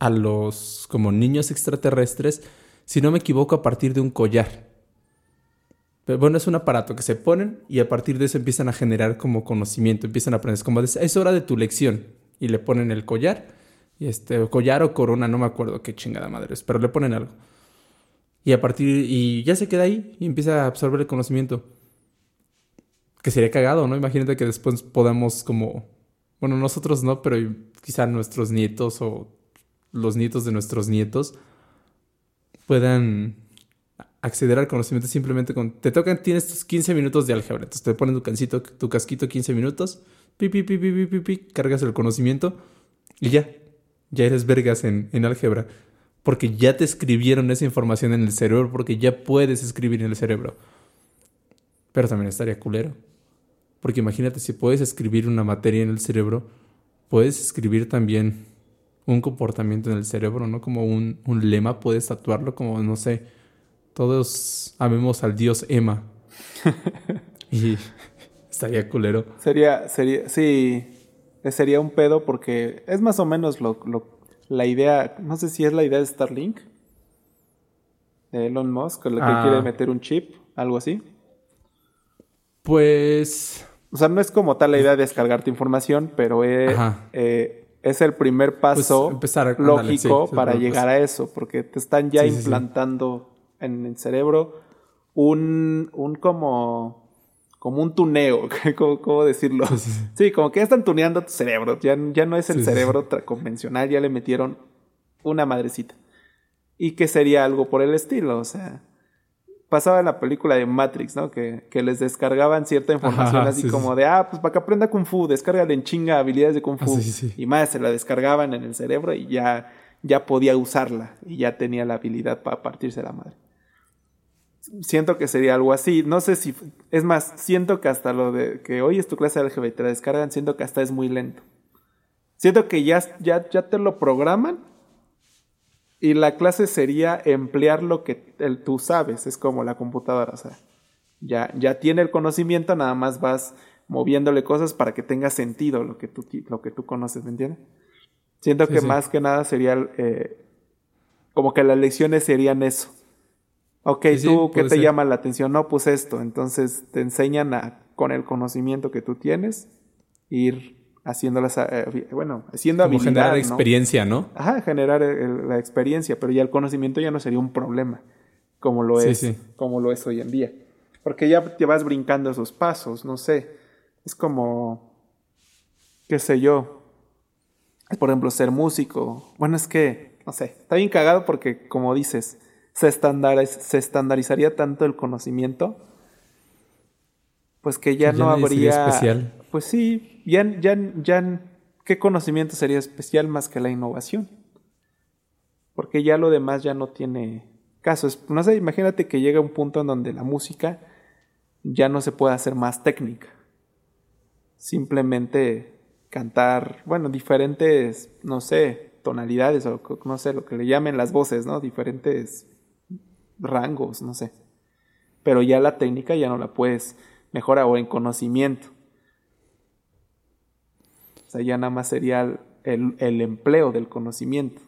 a los como niños extraterrestres, si no me equivoco, a partir de un collar. Pero bueno, es un aparato que se ponen y a partir de eso empiezan a generar como conocimiento, empiezan a aprender. Es como, es hora de tu lección. Y le ponen el collar, y este, collar o corona, no me acuerdo qué chingada madre es, pero le ponen algo. Y a partir, y ya se queda ahí y empieza a absorber el conocimiento. Que sería cagado, ¿no? Imagínate que después podamos como, bueno, nosotros no, pero quizá nuestros nietos o los nietos de nuestros nietos puedan acceder al conocimiento simplemente con... Te tocan, tienes tus 15 minutos de álgebra. Entonces te ponen tu, cancito, tu casquito 15 minutos, pi, pi, pi, pi, pi, pi, cargas el conocimiento y ya. Ya eres vergas en, en álgebra. Porque ya te escribieron esa información en el cerebro, porque ya puedes escribir en el cerebro. Pero también estaría culero. Porque imagínate, si puedes escribir una materia en el cerebro, puedes escribir también un comportamiento en el cerebro, ¿no? Como un, un lema, puedes tatuarlo como, no sé, todos amemos al dios Emma. y estaría culero. Sería, sería, sí, sería un pedo porque es más o menos lo, la idea, no sé si es la idea de Starlink, de Elon Musk, lo que ah. quiere meter un chip, algo así. Pues... O sea, no es como tal la idea de descargarte información, pero es, eh, es el primer pues paso lógico para llegar a eso, porque te están ya implantando en el cerebro un, un como, como un tuneo, ¿cómo, decirlo? Sí, como que ya están tuneando tu cerebro, ya, ya no es el cerebro convencional, ya le metieron una madrecita. Y que sería algo por el estilo, o sea, pasaba en la película de Matrix, ¿no? Que, que les descargaban cierta información así como de, ah, pues para que aprenda Kung Fu, descárgale en chinga habilidades de Kung ah, Fu. y más, se la descargaban en el cerebro y ya, ya podía usarla y ya tenía la habilidad para partirse la madre siento que sería algo así. No sé si. Es más, siento que hasta lo de que hoy es tu clase de álgebra y te la descargan, siento que hasta es muy lento. Siento que ya, ya, ya te lo programan y la clase sería emplear lo que el, tú sabes. Es como la computadora, o sea. Ya, ya tiene el conocimiento, nada más vas moviéndole cosas para que tenga sentido lo que tú, lo que tú conoces, ¿me entiendes? Siento que más que nada sería eh, como que las lecciones serían eso Ok, tú, ¿qué te llama la atención? No, pues esto. Entonces te enseñan a, con el conocimiento que tú tienes, ir haciéndolas, eh, bueno, haciendo Como generar experiencia, ¿no? Ajá, generar la experiencia, pero ya el conocimiento ya no sería un problema, como lo es, como lo es hoy en día. Porque ya te vas brincando esos pasos, no sé. Es como, qué sé yo, por ejemplo, ser músico. Bueno, es que, no sé, está bien cagado porque, como dices, se, se estandarizaría tanto el conocimiento, pues que ya, no habría... especial. Pues sí, ya, ya, ya, ¿qué conocimiento sería especial más que la innovación? Porque ya lo demás ya no tiene caso. No sé, imagínate que llega un punto en donde la música ya no se puede hacer más técnica. Simplemente cantar, bueno, diferentes, no sé, tonalidades o no sé, lo que le llamen las voces, ¿no? Diferentes rangos, no sé. Pero ya la técnica ya no la puedes mejorar o en conocimiento. O sea, ya nada más sería el, empleo del conocimiento.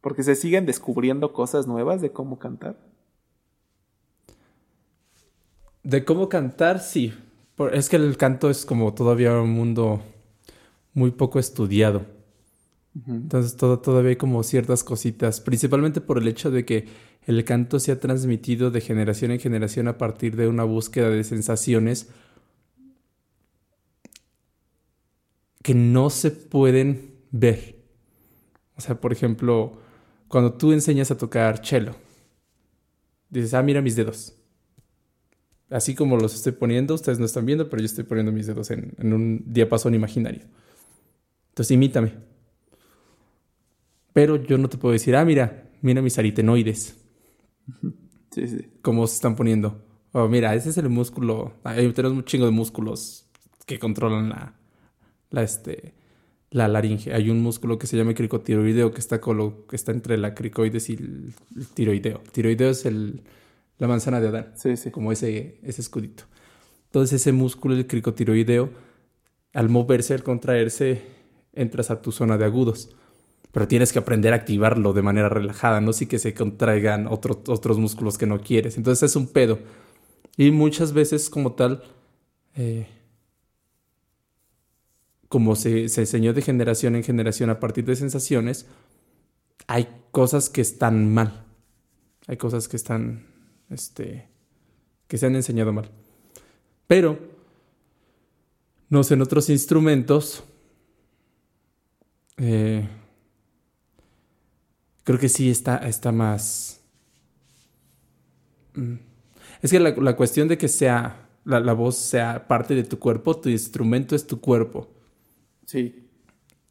Porque se siguen descubriendo cosas nuevas de cómo cantar. De cómo cantar, sí. Es que el canto es como todavía un mundo muy poco estudiado. Entonces todavía hay como ciertas cositas, principalmente por el hecho de que el canto se ha transmitido de generación en generación a partir de una búsqueda de sensaciones que no se pueden ver. O sea, por ejemplo, cuando tú enseñas a tocar cello, dices, ah, mira mis dedos. Así como los estoy poniendo, ustedes no están viendo, pero yo estoy poniendo mis dedos en, en un diapasón imaginario. Entonces imítame. Pero yo no te puedo decir, ah, mira, mira mis aritenoides. Sí, sí. Cómo se están poniendo. Oh, mira, ese es el músculo. Hay, tenemos un chingo de músculos que controlan la, la, este, la laringe. Hay un músculo que se llama cricotiroideo que está, colo, que está entre la cricoides y el, tiroideo. El tiroideo es el, la manzana de Adán. Sí, sí. Como ese, ese escudito. Entonces ese músculo, el cricotiroideo, al moverse, al contraerse, entras a tu zona de agudos pero tienes que aprender a activarlo de manera relajada, no sí que se contraigan otros músculos que no quieres. Entonces es un pedo. Y muchas veces como tal, eh, como se, se, enseñó de generación en generación a partir de sensaciones, hay cosas que están mal. Hay cosas que están, este, que se han enseñado mal. Pero, no sé, en otros instrumentos, eh, creo que sí está, está más... Mm. Es que la, cuestión de que sea, la, voz sea parte de tu cuerpo, tu instrumento es tu cuerpo. Sí.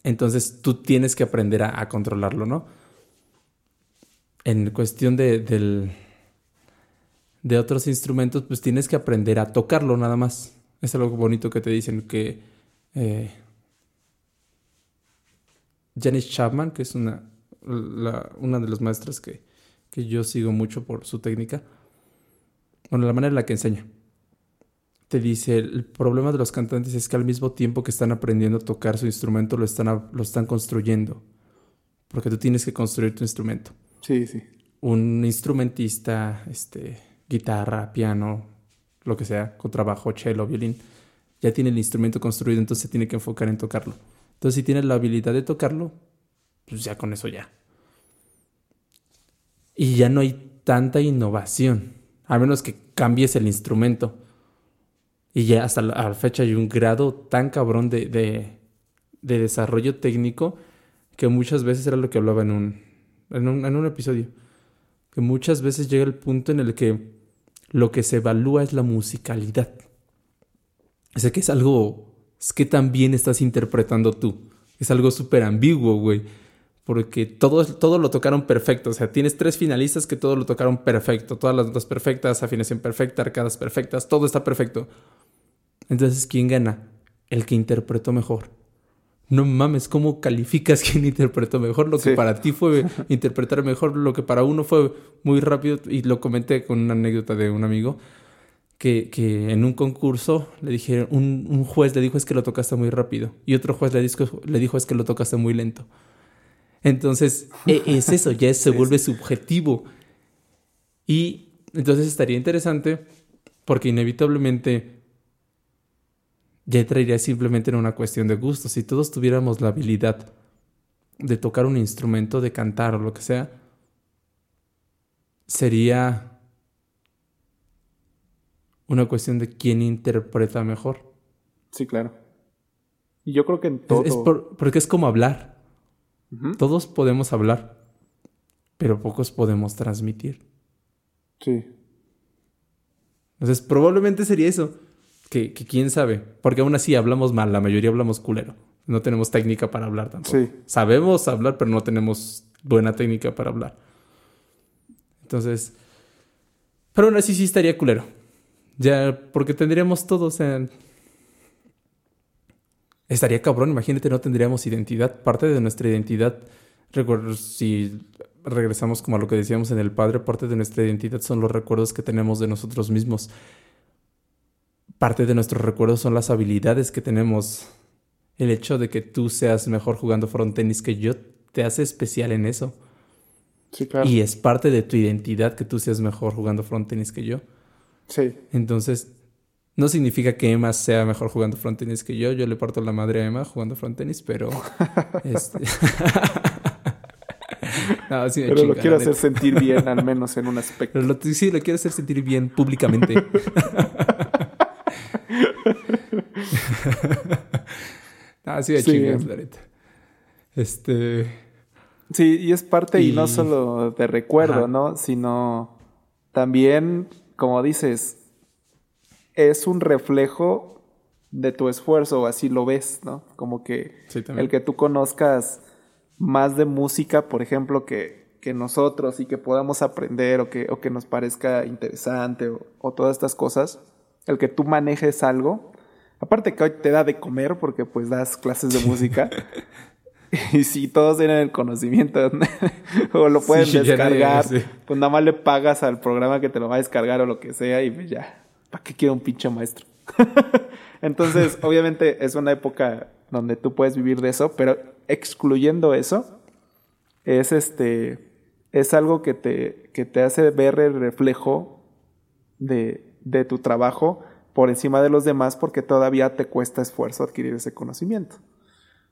Entonces tú tienes que aprender a, controlarlo, ¿no? En cuestión de, del, de otros instrumentos, pues tienes que aprender a tocarlo nada más. Es algo bonito que te dicen que eh, Janice Chapman, que es una una de las maestras que, que yo sigo mucho por su técnica, bueno, la manera en la que enseña. Te dice, el problema de los cantantes es que al mismo tiempo que están aprendiendo a tocar su instrumento, lo están, lo están construyendo. Porque tú tienes que construir tu instrumento. Sí, sí. Un instrumentista, este, guitarra, piano, lo que sea, contrabajo, cello, violín, ya tiene el instrumento construido, entonces se tiene que enfocar en tocarlo. Entonces, si tienes la habilidad de tocarlo, pues ya con eso ya. Y ya no hay tanta innovación, a menos que cambies el instrumento. Y ya hasta la, fecha hay un grado tan cabrón de, de, desarrollo técnico que muchas veces era lo que hablaba en un, en un, en un episodio. Que muchas veces llega el punto en el que lo que se evalúa es la musicalidad. O sea que es algo, es que también estás interpretando tú. Es algo súper ambiguo, güey porque todos todo lo tocaron perfecto. O sea, tienes tres finalistas que todo lo tocaron perfecto. Todas las notas perfectas, afinación perfecta, arcadas perfectas, todo está perfecto. Entonces, ¿quién gana? El que interpretó mejor. No mames, ¿cómo calificas quién interpretó mejor? Lo que para ti fue interpretar mejor, lo que para uno fue muy rápido. Y lo comenté con una anécdota de un amigo. Que, que, en un concurso le dijeron, un, un, juez le dijo es que lo tocaste muy rápido y otro juez le dijo, le dijo es que lo tocaste muy lento. Entonces, e, es eso, ya se vuelve subjetivo. Y entonces estaría interesante porque inevitablemente ya traería simplemente en una cuestión de gusto. Si todos tuviéramos la habilidad de tocar un instrumento, de cantar o lo que sea, sería una cuestión de quién interpreta mejor. Sí, claro. Y yo creo que en todo... Es, porque es como hablar. Todos podemos hablar, pero pocos podemos transmitir. Sí. Entonces, probablemente sería eso. Que, quién sabe. Porque aún así hablamos mal, la mayoría hablamos culero. No tenemos técnica para hablar tampoco. Sí. Sabemos hablar, pero no tenemos buena técnica para hablar. Entonces, pero aún así sí estaría culero. Ya, porque tendríamos todos en estaría cabrón, imagínate, no tendríamos identidad. Parte de nuestra identidad, si regresamos como a lo que decíamos en el Padre, parte de nuestra identidad son los recuerdos que tenemos de nosotros mismos. Parte de nuestros recuerdos son las habilidades que tenemos. El hecho de que tú seas mejor jugando front tenis que yo te hace especial en eso. Sí, claro. Y es parte de tu identidad que tú seas mejor jugando front tenis que yo. Sí. Entonces, no significa que Emma sea mejor jugando front tenis que yo. Yo le parto la madre a Emma jugando front tenis, pero. este... no, sí pero lo quiero hacer sentir bien, al menos en un aspecto. Pero lo, sí, lo quiero hacer sentir bien públicamente. ah, sí, sí. chingas, la Este. Sí, y es parte y, no solo de recuerdo, ¿no? Sino también, como dices, es un reflejo de tu esfuerzo, así lo ves, ¿no? Como que el que tú conozcas más de música, por ejemplo, que, que nosotros y que podamos aprender o que, o que nos parezca interesante o, o todas estas cosas, el que tú manejes algo, aparte que hoy te da de comer porque pues das clases de música, Y si todos tienen el conocimiento o lo pueden descargar, pues nada más le pagas al programa que te lo va a descargar o lo que sea y pues ya, ¿para qué quiero un pinche maestro? Entonces, obviamente es una época donde tú puedes vivir de eso, pero excluyendo eso, es este, es algo que te, que te hace ver el reflejo de, de tu trabajo por encima de los demás porque todavía te cuesta esfuerzo adquirir ese conocimiento.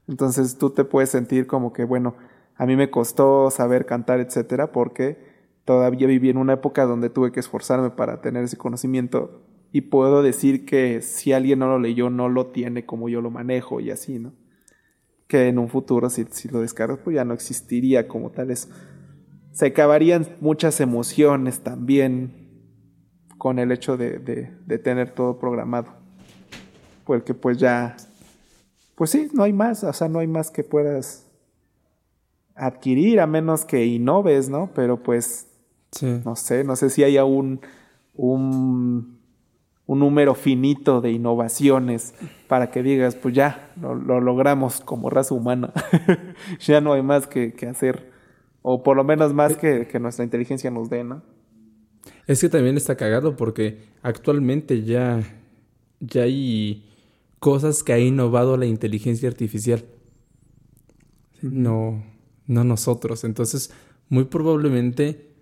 Entonces tú te puedes sentir como que, bueno, a mí me costó saber cantar, etcétera, porque todavía viví en una época donde tuve que esforzarme para tener ese conocimiento y puedo decir que si alguien no lo leyó, no lo tiene como yo lo manejo y así, ¿no? Que en un futuro, si, si lo descargas, pues ya no existiría como tales. Se acabarían muchas emociones también con el hecho de, de, de tener todo programado. Porque pues ya pues sí, no hay más, o sea, no hay más que puedas adquirir a menos que innoves, ¿no? Pero pues, no sé, no sé si haya un, un, un, número finito de innovaciones para que digas, pues ya, lo, logramos como raza humana, ya no hay más que, que, hacer, o por lo menos más que, que nuestra inteligencia nos dé, ¿no? Es que también está cagado porque actualmente ya, ya hay cosas que ha innovado la inteligencia artificial. No, no nosotros. Entonces, muy probablemente,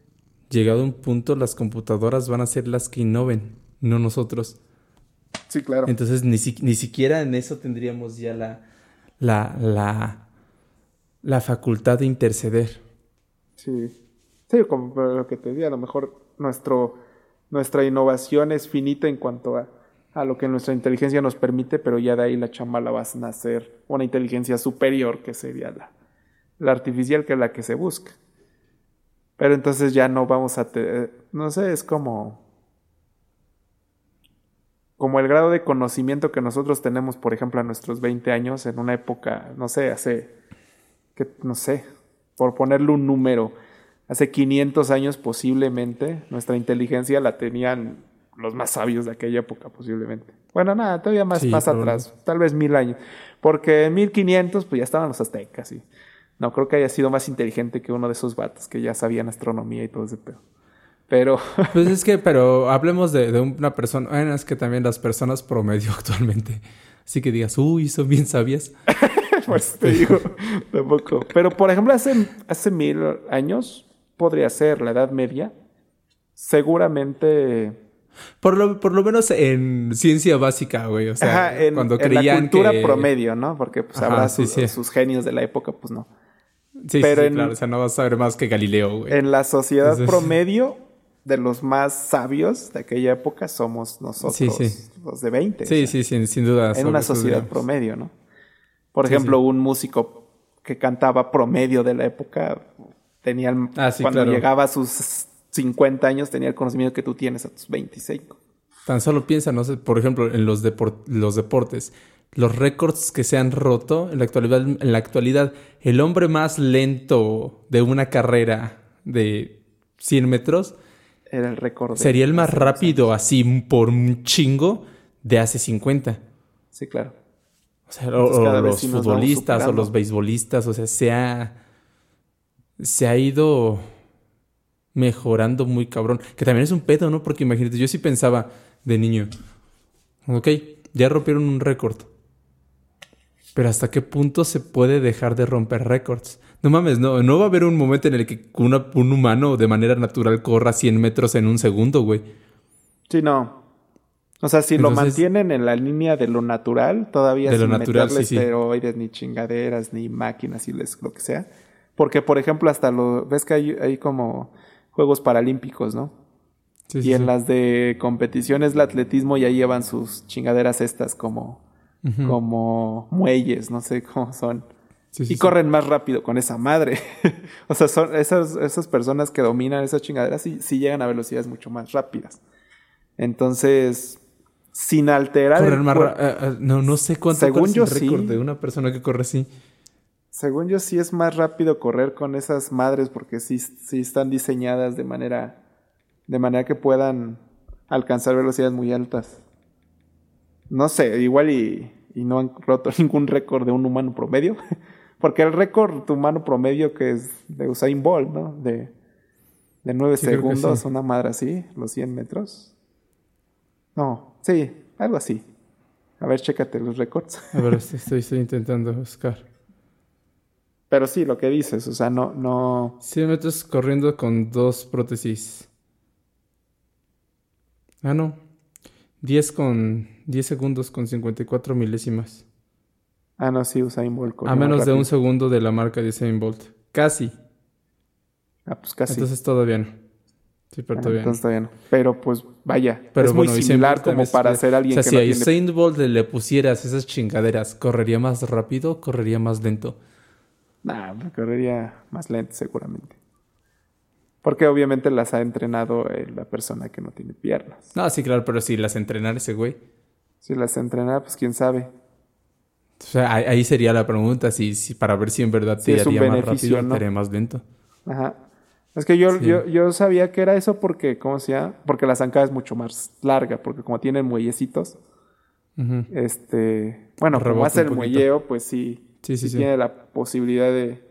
llegado un punto, las computadoras van a ser las que innoven, no nosotros. Sí, claro. Entonces, ni, ni siquiera en eso tendríamos ya la, la, la, la facultad de interceder. Sí. Sí, como lo que te decía, a lo mejor nuestro, nuestra innovación es finita en cuanto a a lo que nuestra inteligencia nos permite, pero ya de ahí la chamba la vas a nacer una inteligencia superior que sería la, la artificial que es la que se busca. Pero entonces ya no vamos a tener, no sé, es como como el grado de conocimiento que nosotros tenemos, por ejemplo, a nuestros 20 años en una época, no sé, hace que no sé, por ponerle un número, hace 500 años posiblemente nuestra inteligencia la tenían los más sabios de aquella época posiblemente. Bueno, nada, todavía más, más atrás, tal vez mil años. Porque en 1500 pues ya estaban los aztecas y no creo que haya sido más inteligente que uno de esos vatos que ya sabían astronomía y todo ese pedo. Pero... Pues es que, pero hablemos de, de una persona, bueno, es que también las personas promedio actualmente, así que digas, uy, son bien sabias. pues te digo, tampoco. Pero por ejemplo, hace, hace mil años podría ser la Edad Media. Seguramente por lo, por lo menos en ciencia básica, güey. O sea, en, cuando creían la cultura promedio, ¿no? Porque pues habrá sus, genios de la época, pues no. Sí, Pero sí, claro. O sea, no vas a saber más que Galileo, güey. En la sociedad promedio, de los más sabios de aquella época, somos nosotros, los de 20. Sí, sí, sin, sin duda. En una sociedad promedio, ¿no? Por ejemplo, un músico que cantaba promedio de la época tenía... Ah, cuando llegaba a sus 50 años tenía el conocimiento que tú tienes a tus 25. Tan solo piensa, no sé, por ejemplo, en los, los deportes. Los récords que se han roto en la, actualidad, en la actualidad, el hombre más lento de una carrera de 100 metros era el récord. Sería el más rápido, así por un chingo, de hace 50. Sí, claro. O sea, los futbolistas o los beisbolistas, o sea, se ha, se ha ido mejorando muy cabrón. Que también es un pedo, ¿no? Porque imagínate, yo sí pensaba de niño, ok, ya rompieron un récord. Pero ¿hasta qué punto se puede dejar de romper récords? No mames, no, no va a haber un momento en el que un humano de manera natural corra 100 metros en un segundo, güey. Sí, no. O sea, si lo mantienen en la línea de lo natural, todavía de sin lo natural, meterle esteroides, ni chingaderas, ni máquinas, y les, lo que sea. Porque, por ejemplo, hasta lo... Ves que hay, hay como Juegos Paralímpicos, ¿no? Sí, y en las de competiciones de atletismo ya llevan sus chingaderas estas como, como muelles, no sé cómo son y corren más rápido con esa madre. o sea, son esas, esas personas que dominan esas chingaderas sí, sí llegan a velocidades mucho más rápidas. Entonces, sin alterar. Correr más eh, no, no sé cuánto Según yo, sí. de una persona que corre así. Según yo, sí es más rápido correr con esas madres porque sí, sí están diseñadas de manera. de manera que puedan alcanzar velocidades muy altas. No sé, igual y, y no han roto ningún récord de un humano promedio. Porque el récord humano promedio que es de Usain Bolt, ¿no? De, de 9 segundos, una madre así, los 100 metros. No, sí, algo así. A ver, chécate los récords. A ver, estoy, estoy intentando buscar. Pero sí, lo que dices, o sea, no, no... 100 metros corriendo con dos prótesis. Ah, no. 10 con... 10 segundos con 54 milésimas. Ah, no, sí, Usain Bolt. A menos de un segundo de la marca de Usain Bolt. Casi. Ah, pues casi. Entonces todo bien. Sí, pero todavía Entonces todavía no. Pero pues vaya. Pero es muy similar como para ser alguien o sea, si a Usain Bolt le pusieras esas chingaderas, ¿correría más rápido o correría más lento? Nah, correría más lento seguramente. Porque obviamente las ha entrenado eh, la persona que no tiene piernas. No, sí, claro, pero si las entrenara ese güey. Si las entrenara, pues quién sabe. O sea, ahí sería la pregunta, si, si para ver si en verdad te haría más rápido ¿no? te más lento. Ajá. Es que yo, yo, yo sabía que era eso porque, ¿cómo se llama? Porque la zancada es mucho más larga, porque como tienen muellecitos, este, bueno, como hace el muelleo, pues sí, sí, sí, tiene la posibilidad de,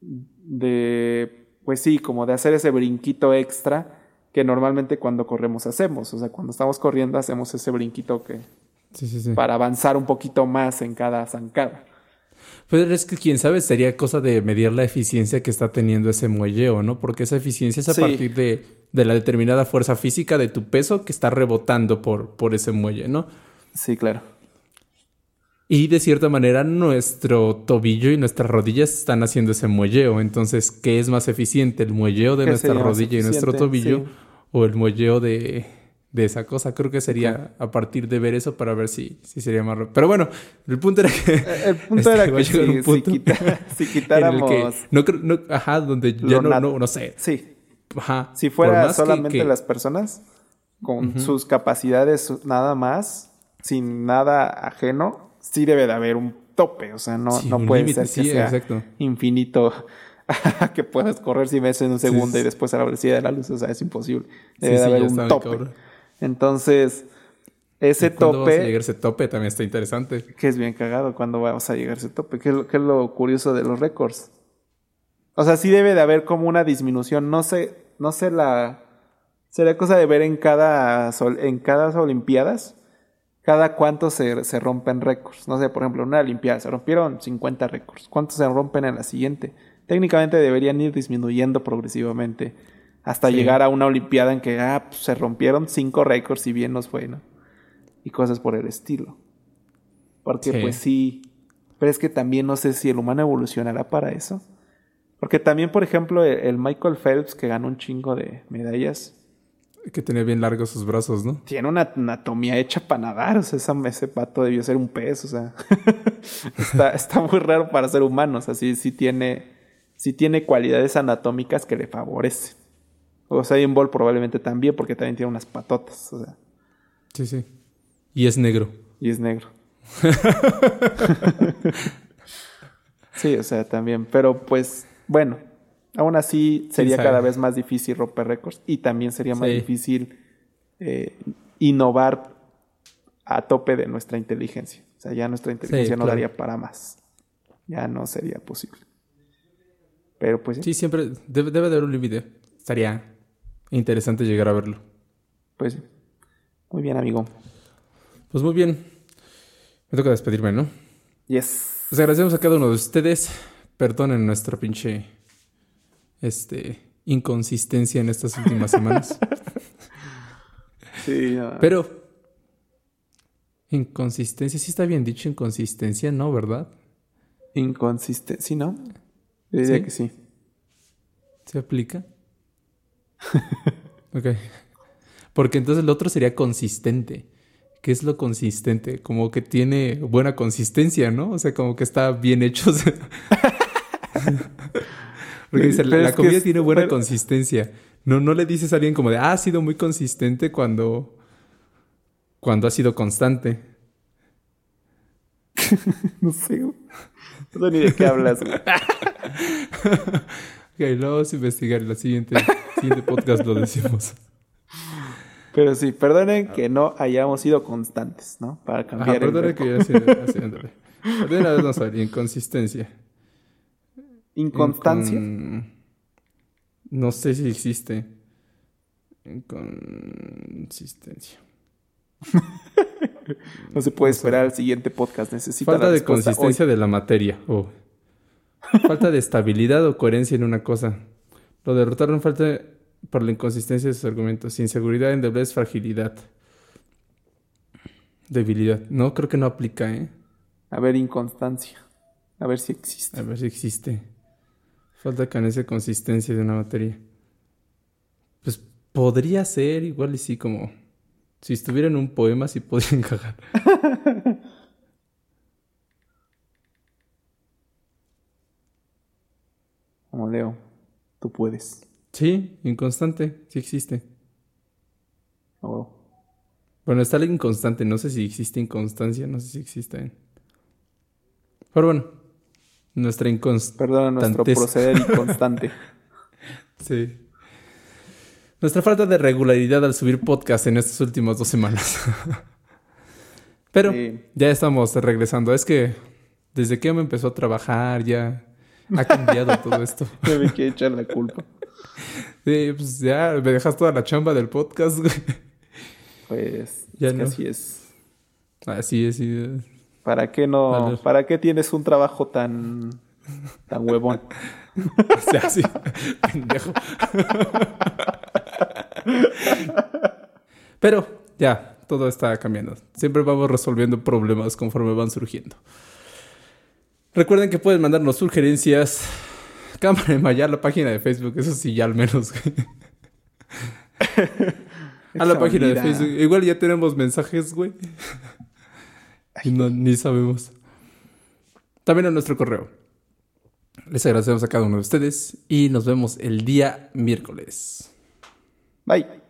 de, pues sí, como de hacer ese brinquito extra que normalmente cuando corremos hacemos. O sea, cuando estamos corriendo hacemos ese brinquito que, para avanzar un poquito más en cada zancada. Pero es que quién sabe, sería cosa de medir la eficiencia que está teniendo ese muelleo, ¿no? Porque esa eficiencia es a partir de, la determinada fuerza física de tu peso que está rebotando por, por ese muelle, ¿no? Sí, claro. Y de cierta manera nuestro tobillo y nuestras rodillas están haciendo ese muelleo. Entonces, ¿qué es más eficiente? ¿El muelleo de nuestra rodilla y nuestro tobillo? ¿O el muelleo de, de esa cosa. Creo que sería a partir de ver eso para ver si, si sería más. Pero bueno, el punto era que... El punto era que si, quitáramos... no, no, ajá, donde ya no, no, no, sé. Sí. Ajá. Si fuera solamente las personas con sus capacidades nada más, sin nada ajeno, sí debe de haber un tope. O sea, no, no puede ser que sea infinito que puedas correr si ves en un segundo y después a la velocidad de la luz. O sea, es imposible. Debe de haber un tope. Entonces, ese tope. Vamos a llegar a ese tope también está interesante. Que es bien cagado cuando vamos a llegar a ese tope. ¿Qué es, lo, curioso de los récords? O sea, sí debe de haber como una disminución. No sé, no sé la. Sería cosa de ver en cada, en cada Olimpiadas. Cada cuánto se, se rompen récords. No sé, por ejemplo, en una Olimpiada se rompieron 50 récords. ¿Cuántos se rompen en la siguiente? Técnicamente deberían ir disminuyendo progresivamente hasta llegar a una Olimpiada en que ah, pues, se rompieron cinco récords y bien nos fue, ¿no? Y cosas por el estilo. Porque pues sí, pero es que también no sé si el humano evolucionará para eso. Porque también, por ejemplo, e, el Michael Phelps, que ganó un chingo de medallas. Que tenía bien largos sus brazos, ¿no? Tiene una anatomía hecha para nadar. O sea, ese pato debió ser un pez. O sea, está, está, muy raro para ser humano. O sea, sí, sí, tiene, sí tiene cualidades anatómicas que le favorecen. O sea, en Ball probablemente también, porque también tiene unas patotas. O sea. Sí, sí. Y es negro. Y es negro. sí, o sea, también. Pero pues, bueno, aún así sería cada vez más difícil romper récords y también sería más difícil eh, innovar a tope de nuestra inteligencia. O sea, ya nuestra inteligencia no daría para más. Ya no sería posible. Pero pues... Sí, siempre debe, debe de haber un límite. Estaría Interesante llegar a verlo. Pues muy bien, amigo. Pues muy bien. Me toca despedirme, ¿no? Yes. Pues agradecemos a cada uno de ustedes perdonen nuestra pinche este inconsistencia en estas últimas semanas. sí, Pero inconsistencia, sí está bien dicho inconsistencia, ¿no? ¿Verdad? Inconsistencia, sí, ¿no? Yo diría que sí. ¿Se aplica? ok. Porque entonces el otro sería consistente. ¿Qué es lo consistente? Como que tiene buena consistencia, ¿no? O sea, como que está bien hecho. Porque dice, la, comida tiene buena consistencia. No, no le dices a alguien como de, ah, ha sido muy consistente cuando, cuando ha sido constante. no sé, No sé ni de qué hablas, güey. ok, lo vamos a investigar. En el siguiente, siguiente podcast lo decimos. Pero sí, perdonen que no hayamos sido constantes, ¿no? Para cambiar Ajá, perdonen que vez vamos a ver, inconsistencia. ¿Inconstancia? No sé si existe. Inconsistencia. no se puede esperar al siguiente podcast. Necesita Falta de consistencia de la materia. Oh. Falta de estabilidad o coherencia en una cosa. Lo derrotaron falta por la inconsistencia de sus argumentos. Inseguridad, endeblez, fragilidad. Debilidad. No, creo que no aplica, ¿eh? A ver, inconstancia. A ver si existe. A ver si existe. Falta carencia de consistencia de una materia. Pues podría ser igual y sí, como si estuviera en un poema, sí podría encajar. Como Leo, tú puedes. Sí, inconstante, sí existe. Oh. Bueno, está la inconstante, no sé si existe inconstancia, no sé si existe. Pero bueno, nuestra inconstancia. Perdón, nuestro proceder inconstante. sí. Nuestra falta de regularidad al subir podcast en estas últimas dos semanas. Pero ya estamos regresando. Es que desde que me empezó a trabajar ya ha cambiado todo esto. me que echar la culpa. Sí, pues ya me dejas toda la chamba del podcast, Pues ya no. así es. Así es, sí. ¿Para qué no? ¿Para qué tienes un trabajo tan tan huevón? o sea, sí, pendejo. Pero ya, todo está cambiando. Siempre vamos resolviendo problemas conforme van surgiendo. Recuerden que pueden mandarnos sugerencias. Cámara de Maya, la página de Facebook, eso sí, ya al menos. a la página de Facebook. Igual ya tenemos mensajes, güey. No, ni sabemos. También a nuestro correo. Les agradecemos a cada uno de ustedes y nos vemos el día miércoles. Bye.